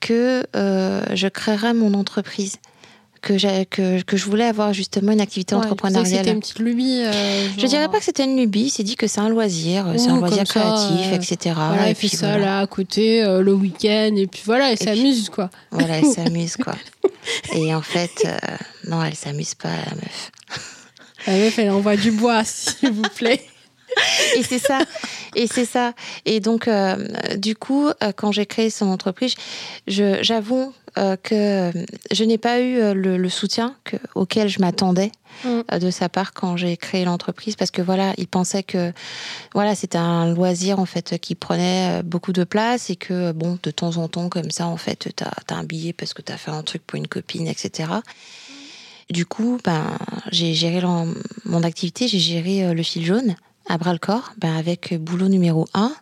que euh, je créerais mon entreprise. Que, j'ai- que, que je voulais avoir justement une activité Ouais, entrepreneuriale. C'était une petite lubie. euh, Je genre, dirais pas que c'était une lubie, c'est dit que c'est un loisir, c'est un loisir ça, créatif, euh, etc. Voilà, Et puis ça voilà. là à côté euh, le week-end et puis voilà, elle s'amuse quoi. Voilà, elle s'amuse, quoi. Et en fait, euh, non, elle s'amuse pas, la meuf. La meuf, elle envoie du bois, s'il vous plaît. Et c'est ça. Et c'est ça. Et donc, euh, du coup, euh, quand j'ai créé son entreprise, j'avoue euh, que je n'ai pas eu le, le soutien que- auquel je m'attendais Mm. euh, de sa part quand j'ai créé l'entreprise, parce que voilà, il pensait que voilà, c'était un loisir en fait qui prenait beaucoup de place et que bon, de temps en temps comme ça, en fait, t'as as un billet parce que t'as fait un truc pour une copine, etc. Du coup, ben, j'ai géré mon activité, j'ai géré euh, le fil jaune à bras le corps, ben, avec boulot numéro 1,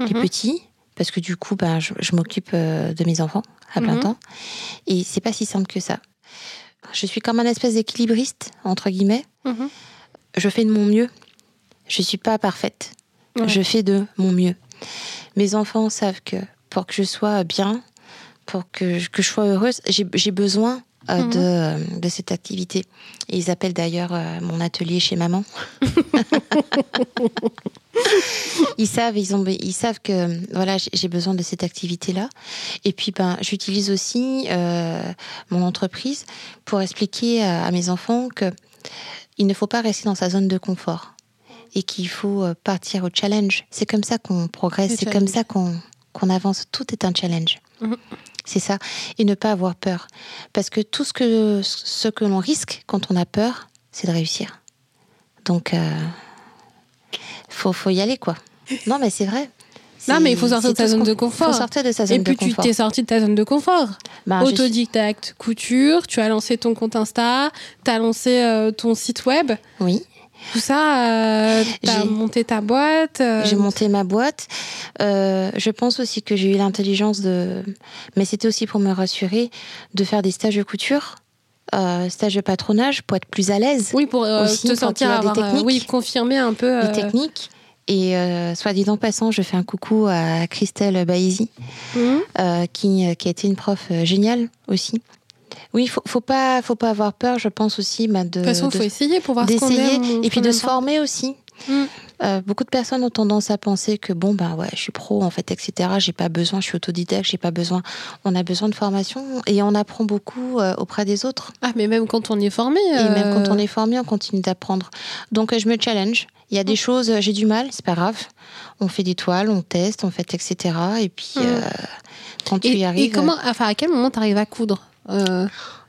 les Mhm. petits, parce que du coup, ben, je, je m'occupe euh, de mes enfants à plein Mhm. temps. Et c'est pas si simple que ça. Je suis comme un espèce d'équilibriste, entre guillemets. Mhm. Je fais de mon mieux. Je suis pas parfaite. Ouais. Je fais de mon mieux. Mes enfants savent que pour que je sois bien, pour que je, que je sois heureuse, j'ai besoin euh, Mhm. de, euh, de cette activité. Et ils appellent d'ailleurs euh, mon atelier chez maman. ils savent, ils ont, ils savent que voilà, j'ai- besoin de cette activité-là. Et puis, ben, j'utilise aussi euh, mon entreprise pour expliquer à, à mes enfants que il ne faut pas rester dans sa zone de confort et qu'il faut partir au challenge. C'est comme ça qu'on progresse, c'est comme ça qu'on qu'on avance. Tout est un challenge. Mhm. C'est ça. Et ne pas avoir peur. Parce que tout ce que, ce que l'on risque quand on a peur, c'est de réussir. Donc, euh, faut, faut y aller, quoi. Non, mais c'est vrai. Non, mais il faut sortir de sa zone de confort. Il faut sortir de sa zone Et puis tu t'es sorti de ta zone de confort. Ben, Autodidacte, couture, tu as lancé ton compte Insta, tu as lancé euh, ton site web, Oui. Tout ça, tu as J'ai- monté ta boîte. euh, J'ai monté ma boîte. Euh, je pense aussi que j'ai eu l'intelligence de. Mais c'était aussi pour me rassurer de faire des stages de couture, euh, stages de patronage pour être plus à l'aise. Oui, pour euh, Aussi, te sentir il y a des avoir, euh, techniques. oui, confirmer un peu. Les euh, techniques. Et euh, soit dit en passant, je fais un coucou à Christelle Baïzi, mhm. euh, qui, qui a été une prof euh, géniale aussi. Oui, faut, faut pas, faut pas avoir peur. Je pense aussi bah, de. De toute façon, il faut essayer pour voir ce qu'on aime et puis de se former aussi. Mm. Euh, beaucoup de personnes ont tendance à penser que bon ben ouais je suis pro en fait etc j'ai pas besoin je suis autodidacte j'ai pas besoin on a besoin de formation et on apprend beaucoup euh, auprès des autres Ah, mais même quand on est formé. et même quand on euh, est formé on continue d'apprendre donc euh, je me challenge il y a des choses euh, j'ai du mal c'est pas grave on fait des toiles on teste on fait etc et puis Mm. euh, quand tu Et, y et arrives comment, enfin, à quel moment tu arrives à coudre? Euh,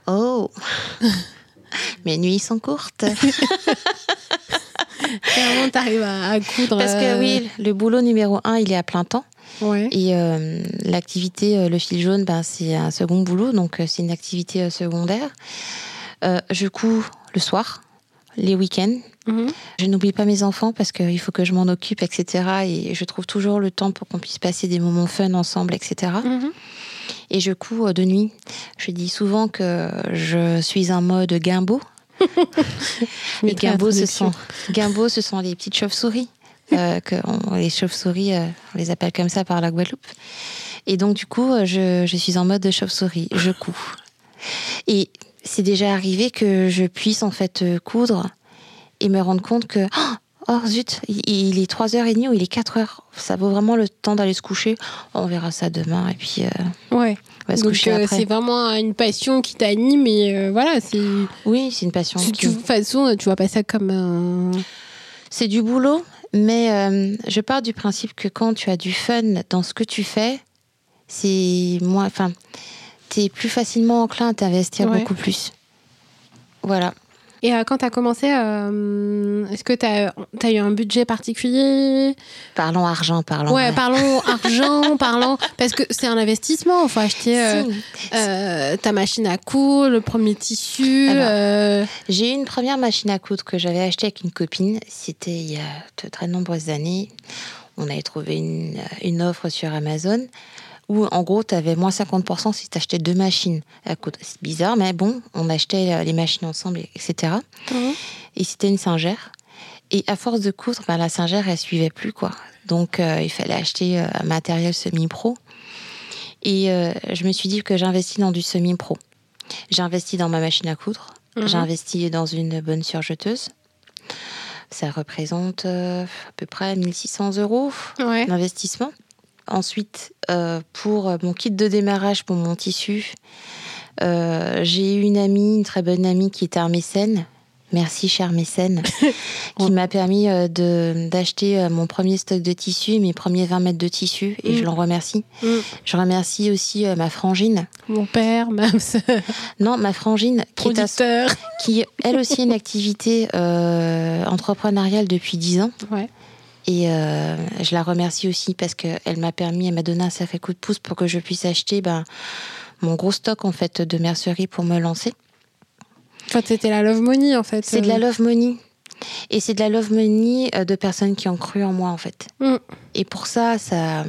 oh mes nuits sont courtes quel moment tu arrives à, à coudre parce que euh, oui le boulot numéro un il est à plein temps Ouais. Et euh, l'activité, le fil jaune, ben, c'est un second boulot, donc c'est une activité secondaire. Euh, je couds le soir, les week-ends. Mhm. Je n'oublie pas mes enfants parce qu'il faut que je m'en occupe, etc. Et je trouve toujours le temps pour qu'on puisse passer des moments fun ensemble, etc. Et je couds euh, de nuit. Je dis souvent que je suis en mode Gimbo. Et Gimbo, ce sont, Gimbo, ce sont les petites chauves-souris. Euh, que on- les chauves-souris, euh, on les appelle comme ça par la Guadeloupe. Et donc, du coup, je, je suis en mode de chauve-souris. Je couds. Et c'est déjà arrivé que je puisse, en fait, coudre et me rendre compte que, oh zut, il, est 3h30 ou il est 4h. Ça vaut vraiment le temps d'aller se coucher. On verra ça demain. Et puis, euh, Ouais. on va se Donc coucher euh, après. c'est vraiment une passion qui t'anime et euh, voilà, c'est. Oui, c'est une passion. Qui- de toute façon, tu vois pas ça comme un. C'est du boulot, mais je pars du principe que quand tu as du fun dans ce que tu fais, c'est moins. Enfin, t'es plus facilement enclin à t'investir Ouais. beaucoup plus. Voilà. Et euh, quand tu as commencé, euh, est-ce que tu as, eu un budget particulier? Parlons argent, parlons. Ouais, parlons argent, parlons. Parce que c'est un investissement, il faut acheter euh, ta machine à coudre, le premier tissu. Alors, euh, J'ai eu une première machine à coudre que j'avais achetée avec une copine. C'était il y a de très nombreuses années. On avait trouvé une, une offre sur Amazon où, en gros, tu avais moins 50% si tu achetais deux machines à coudre. C'est bizarre, mais bon, on achetait euh, les machines ensemble, etc. Et c'était une singère. Et à force de coudre, ben, la singère, elle suivait plus, quoi. Donc, euh, il fallait acheter euh, un matériel semi-pro. Et euh, je me suis dit que j'investis dans du semi-pro. J'ai investi dans ma machine à coudre. Mhm. J'ai investi dans une bonne surjeteuse. Ça représente euh, à peu près 1600 euros Ouais. d'investissement. Ensuite, euh, pour mon kit de démarrage pour mon tissu, euh, j'ai eu une amie, une très bonne amie qui était un mécène. Merci, cher mécène, qui m'a permis euh, de- d'acheter mon premier stock de tissu, mes premiers 20 mètres de tissu, et Mm. je l'en remercie. Mm. Je remercie aussi ma frangine. Mon père, ma sœur, Non, ma frangine, qui est à qui elle aussi a une activité euh, entrepreneuriale depuis 10 ans. Ouais. Et euh, je la remercie aussi parce qu'elle m'a permis, elle m'a donné un sacré coup de pouce pour que je puisse acheter ben, mon gros stock en fait de mercerie pour me lancer. Enfin, c'était la love money, en fait. C'est de la love money. Et c'est de la love money euh, de personnes qui ont cru en moi en fait. Mm. Et pour ça, ça...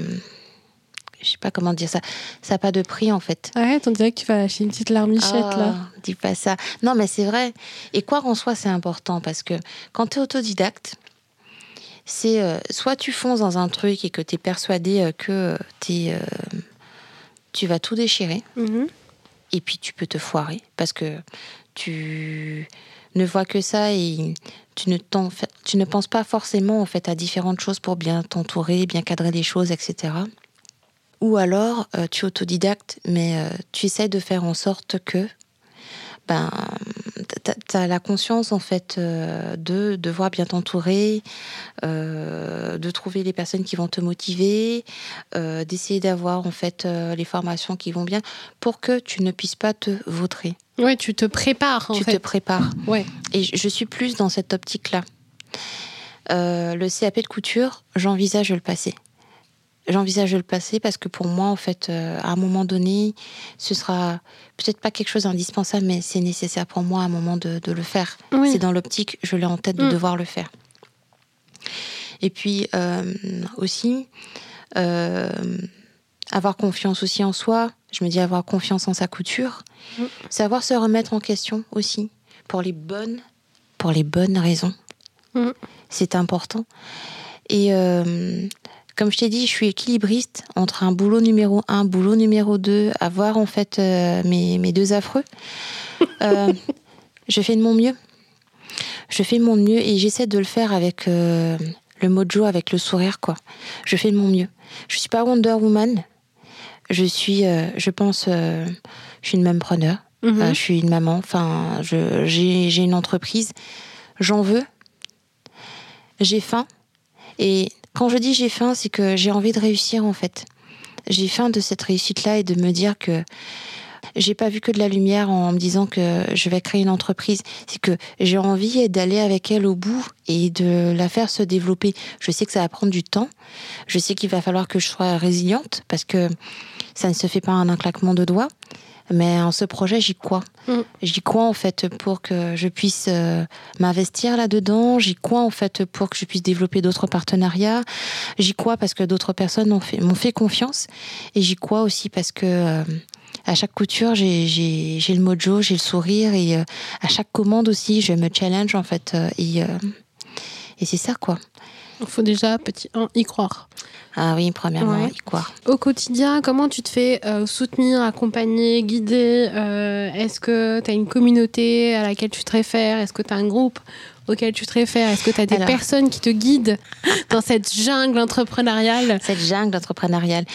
Je sais pas comment dire ça. Ça n'a pas de prix en fait. Arrête, on dirait que tu vas lâcher une petite larmichette, là. Ah, Dis pas ça. Non, mais c'est vrai. Et quoi en soi, c'est important parce que quand tu es autodidacte, c'est euh, soit tu fonces dans un truc et que tu es persuadé euh, que euh, t'es, euh, tu vas tout déchirer Mhm. et puis tu peux te foirer parce que tu ne vois que ça et tu ne, tu ne penses pas forcément en fait à différentes choses pour bien t'entourer, bien cadrer les choses, etc. Ou alors euh, tu es autodidacte, mais euh, tu essaies de faire en sorte que ben, tu as la conscience en fait euh, de devoir bien t'entourer, euh, de trouver les personnes qui vont te motiver, euh, d'essayer d'avoir en fait euh, les formations qui vont bien pour que tu ne puisses pas te vautrer. Ouais, tu te prépares, en tu fait. te prépares. Ouais. Et je suis plus dans cette optique-là. Le CAP de couture, j'envisage de le passer. J'envisage de le passer parce que pour moi, en fait, euh, à un moment donné, ce sera peut-être pas quelque chose d'indispensable, mais c'est nécessaire pour moi à un moment de, de le faire. Oui. C'est dans l'optique, je l'ai en tête de Mm. devoir le faire. Et puis euh, aussi, euh, avoir confiance aussi en soi. Je me dis avoir confiance en sa couture. Mm. Savoir se remettre en question aussi pour les bonnes, pour les bonnes raisons. Mm. C'est important. Et comme je t'ai dit, je suis équilibriste entre un boulot numéro un, boulot numéro deux, avoir en fait euh, mes, mes, deux affreux. Euh, je fais de mon mieux. Je fais de mon mieux et j'essaie de le faire avec euh, le mojo, avec le sourire, quoi. Je fais de mon mieux. Je suis pas Wonder Woman. Je suis, je pense, je suis une même preneur. Mhm. je suis une maman. Enfin, j'ai une entreprise. J'en veux. J'ai faim. Et quand je dis j'ai faim, c'est que j'ai envie de réussir en fait. J'ai faim de cette réussite-là et de me dire que j'ai pas vu que de la lumière en me disant que je vais créer une entreprise. C'est que j'ai envie d'aller avec elle au bout et de la faire se développer. Je sais que ça va prendre du temps. Je sais qu'il va falloir que je sois résiliente parce que ça ne se fait pas en un claquement de doigts. Mais en ce projet, j'y crois. Mm. J'y crois en fait pour que je puisse euh, m'investir là-dedans. J'y crois en fait pour que je puisse développer d'autres partenariats. J'y crois parce que d'autres personnes m'ont fait, fait, confiance. Et j'y crois aussi parce que euh, à chaque couture, j'ai le mojo, j'ai le sourire. Et euh, à chaque commande aussi, je me challenge en fait. et, et c'est ça quoi. Il faut déjà, petit 1, y croire. Ah oui, premièrement, y croire. Au quotidien, comment tu te fais euh, soutenir, accompagner, guider euh, Est-ce que tu as une communauté à laquelle tu te réfères? Est-ce que tu as un groupe auquel tu te réfères? Est-ce que tu as des personnes qui te guident dans cette jungle entrepreneuriale? Cette jungle entrepreneuriale.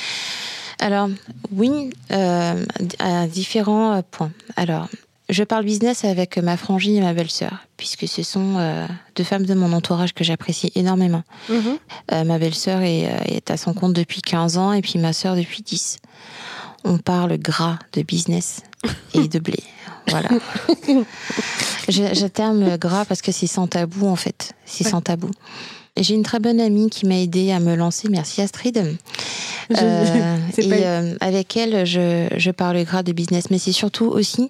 Alors, oui, euh, à différents points. Alors, je parle business avec ma frangine et ma belle-sœur, puisque ce sont euh, deux femmes de mon entourage que j'apprécie énormément. Mhm. Euh, ma belle-sœur est, euh, est, à son compte depuis 15 ans et puis ma sœur depuis 10. On parle gras de business et de blé. Voilà. je, je terme gras parce que c'est sans tabou en fait. C'est sans tabou. J'ai une très bonne amie qui m'a aidé à me lancer. Merci Astrid. Euh, et euh, avec elle, je, je parle gras de business. Mais c'est surtout aussi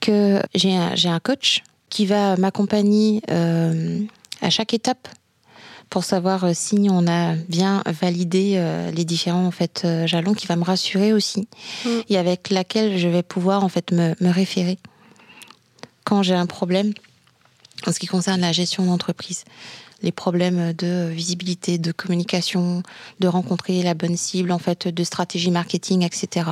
que j'ai un, un, coach qui va m'accompagner euh, à chaque étape pour savoir si on a bien validé les différents en fait jalons, qui va me rassurer aussi mm. et avec laquelle je vais pouvoir en fait me, me référer quand j'ai un problème en ce qui concerne la gestion d'entreprise les problèmes de visibilité, de communication, de rencontrer la bonne cible, en fait, de stratégie marketing, etc.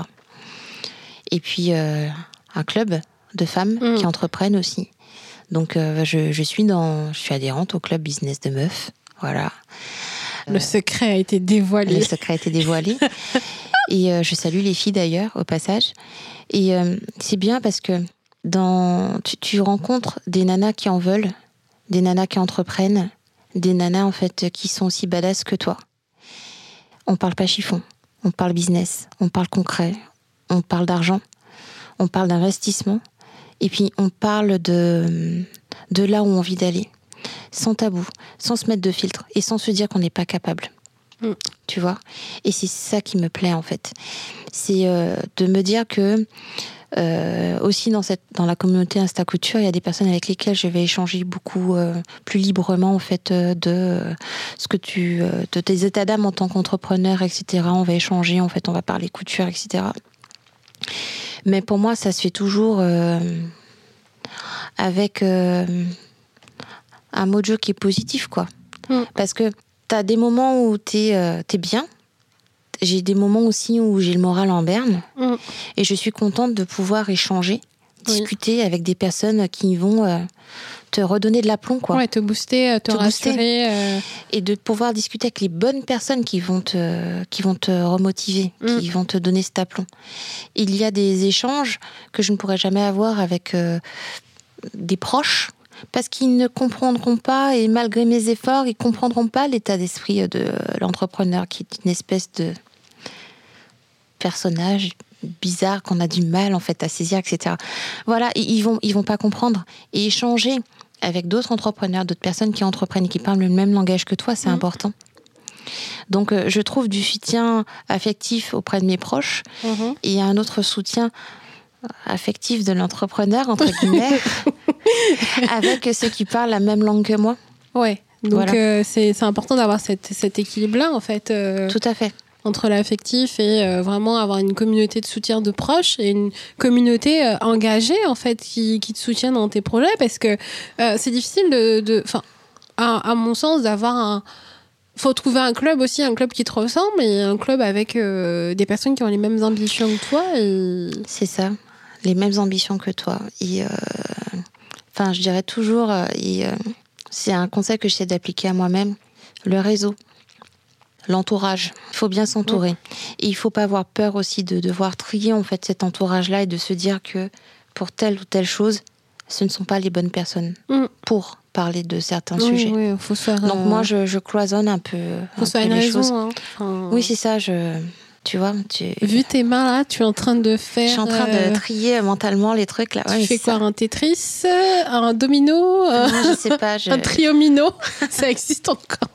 Et puis euh, un club de femmes mm. qui entreprennent aussi. Donc euh, je, suis dans, je suis adhérente au club business de meufs, voilà. Le secret a été dévoilé. Le secret a été dévoilé. et euh, je salue les filles d'ailleurs au passage. Et c'est bien parce que dans, tu, tu rencontres des nanas qui en veulent, des nanas qui entreprennent, des nanas en fait qui sont aussi badass que toi. On parle pas chiffon, on parle business, on parle concret, on parle d'argent, on parle d'investissement, et puis on parle de, de là où on a envie d'aller, sans tabou, sans se mettre de filtre et sans se dire qu'on n'est pas capable. Mm. Tu vois? Et c'est ça qui me plaît en fait. C'est euh, de me dire que euh, aussi dans cette dans la communauté Insta Couture, il y a des personnes avec lesquelles je vais échanger beaucoup euh, plus librement en fait euh, de ce que tu de tes états d'âme en tant qu'entrepreneur, etc. On va échanger, en fait, on va parler couture, etc. Mais pour moi, ça se fait toujours avec un mojo qui est positif, quoi. Mm. Parce que tu as des moments où tu es, es bien, j'ai des moments aussi où j'ai le moral en berne mm. et je suis contente de pouvoir échanger, discuter avec des personnes qui vont euh, te redonner de l'aplomb, quoi. Ouais, te booster, euh, te, rassurer. Euh. Et de pouvoir discuter avec les bonnes personnes qui vont te, qui vont te remotiver, mm. qui vont te donner cet aplomb. Il y a des échanges que je ne pourrais jamais avoir avec des proches parce qu'ils ne comprendront pas, et malgré mes efforts, ils comprendront pas l'état d'esprit de l'entrepreneur, qui est une espèce de personnage bizarre qu'on a du mal en fait à saisir, etc. Voilà, ils vont ils vont pas comprendre et échanger avec d'autres entrepreneurs, d'autres personnes qui entreprennent, qui parlent le même langage que toi, c'est mhm. important. Donc, euh, je trouve du soutien affectif auprès de mes proches mhm. et un autre soutien affectif de l'entrepreneur, entre guillemets, avec ceux qui parlent la même langue que moi. Ouais. Donc, euh, c'est important d'avoir cet équilibre-là, en fait. Euh. Tout à fait entre l'affectif et euh, vraiment avoir une communauté de soutien de proches et une communauté euh, engagée en fait qui, qui, te soutient dans tes projets parce que euh, c'est difficile de, enfin à, mon sens d'avoir un faut trouver un club aussi, un club qui te ressemble et un club avec des personnes qui ont les mêmes ambitions que toi. C'est ça, les mêmes ambitions que toi. Enfin, je dirais toujours, c'est un conseil que j'essaie d'appliquer à moi-même, le réseau. L'entourage, il faut bien s'entourer. Et il faut pas avoir peur aussi de devoir trier en fait cet entourage-là et de se dire que pour telle ou telle chose, ce ne sont pas les bonnes personnes Mm. pour parler de certains Oui, sujets. oui, faut faire. Donc euh, moi, je, je cloisonne un peu, faut un faire peu une les raison. choses. hein. Enfin, Oui, c'est ça. Je, tu vois, tu, Vu tes mains là, tu es en train de faire. je suis en train euh, de trier mentalement les trucs là. Tu Ouais, mais fais quoi ça. Un Tetris euh, Un domino euh, Non, Je sais pas. je- Un triomino? Ça existe encore.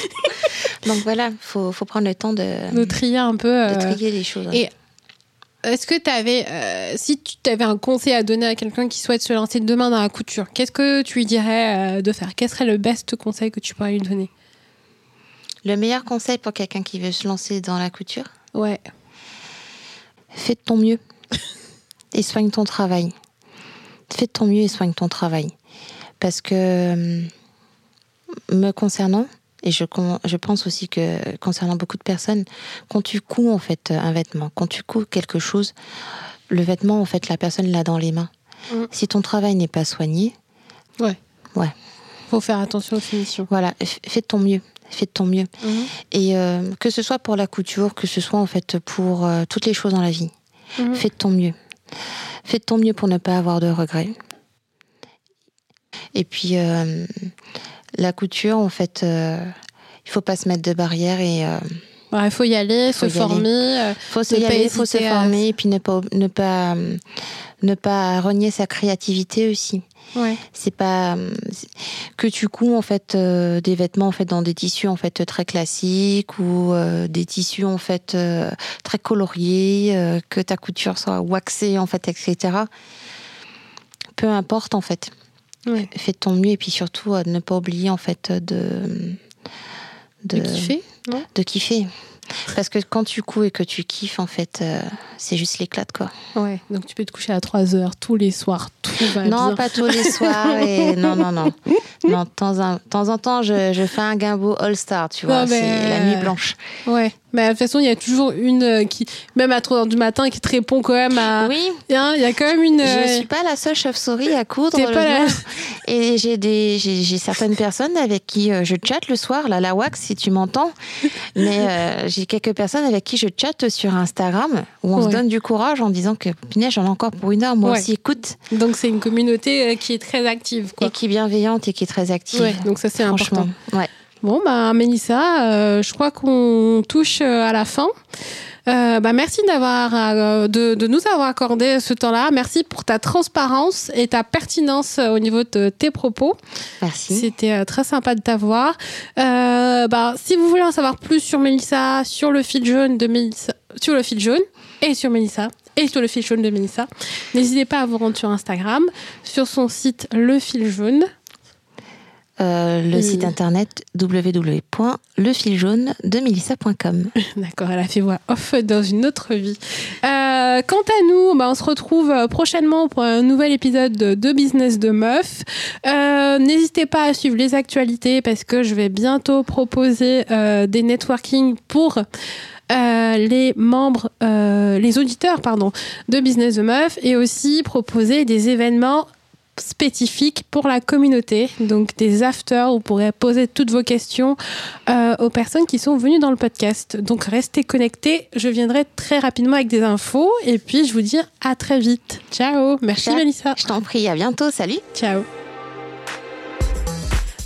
Donc voilà, faut, faut prendre le temps de, De trier un peu. de euh, trier les choses. et- Est-ce que tu avais, si tu avais un conseil à donner à quelqu'un qui souhaite se lancer demain dans la couture, qu'est-ce que tu lui dirais euh, de faire? Quel serait le best conseil que tu pourrais lui donner? Le meilleur conseil pour quelqu'un qui veut se lancer dans la couture, Ouais. fais de ton mieux et soigne ton travail. Fais de ton mieux et soigne ton travail. Parce que, euh, me concernant, et je, je pense aussi que concernant beaucoup de personnes, quand tu couds en fait un vêtement, quand tu couds quelque chose, le vêtement en fait la personne l'a dans les mains. Mm. Si ton travail n'est pas soigné, Ouais. Ouais. Faut faire attention aux finitions. voilà, fais de ton mieux, fais de ton mieux. Mhm. Et euh, que ce soit pour la couture, que ce soit en fait pour euh, toutes les choses dans la vie, Mhm. fais de ton mieux. Fais de ton mieux pour ne pas avoir de regrets. Et puis, euh, la couture, en fait, euh, il faut pas se mettre de barrières et euh, Ouais, Il faut y aller, Faut se y former. euh, faut se y aller, faut se à- former et puis ne pas ne pas ne pas renier sa créativité aussi. ouais. C'est pas que tu couds en fait euh, des vêtements en fait dans des tissus en fait très classiques ou euh, des tissus en fait euh, très coloriés, euh, que ta couture soit waxée en fait, etc. Peu importe en fait. Ouais. Fais de ton mieux et puis surtout euh, ne pas oublier en fait de De kiffer, non? de kiffer. Parce que quand tu couds et que tu kiffes, en fait, euh, c'est juste l'éclate, quoi. Ouais. Donc tu peux te coucher à 3 heures tous les soirs, tout va non, bien. pas tous les soirs. Et... Non, non, non. Non, de temps en, temps, en temps, je, je fais un gimbo all-star, tu vois. Non, mais- C'est la nuit blanche. Ouais. Mais de toute façon, il y a toujours une euh, qui, même à 3 heures du matin, qui te répond quand même à. Oui, Hein, Il y a quand même une. je euh, suis pas la seule chauve-souris à coudre pas la-. Et j'ai des, j'ai j'ai certaines personnes avec qui euh, je chatte le soir, là, la wax, si tu m'entends. Mais euh, j'ai quelques personnes avec qui je chatte sur Instagram, où on Ouais. se donne du courage en disant que, punaise, j'en ai encore pour une heure, moi Ouais. aussi, écoute. Donc c'est une communauté qui est très active, quoi. Et qui est bienveillante et qui est très active. Ouais, donc ça c'est Franchement. important. Ouais. Bon, bah, Mélissa, euh, je crois qu'on touche euh, à la fin. Euh, bah, merci d'avoir euh, de, de nous avoir accordé ce temps-là. Merci pour ta transparence et ta pertinence euh, au niveau de tes propos. Merci. C'était très sympa de t'avoir. Euh, bah, si vous voulez en savoir plus sur Mélissa, sur le fil jaune de Mélissa, sur le fil jaune et sur Mélissa et sur le fil jaune de Mélissa, n'hésitez pas à vous rendre sur Instagram, sur son site Le Fil Jaune. Euh, le site internet www.lefiljaune.melissa.com. D'accord, elle a fait voix off dans une autre vie. Euh, quant à nous, bah, on se retrouve euh, prochainement pour un nouvel épisode de, de Business de Meuf. Euh, N'hésitez pas à suivre les actualités parce que je vais bientôt proposer des networking pour euh, les membres, euh, les auditeurs, pardon, de Business de Meuf et aussi proposer des événements spécifiques pour la communauté, donc des afters où vous pourrez poser toutes vos questions euh, aux personnes qui sont venues dans le podcast. Donc restez connectés, je viendrai très rapidement avec des infos et puis je vous dis à très vite. Ciao, merci Ciao. Mélissa. Je t'en prie, à bientôt, salut Ciao.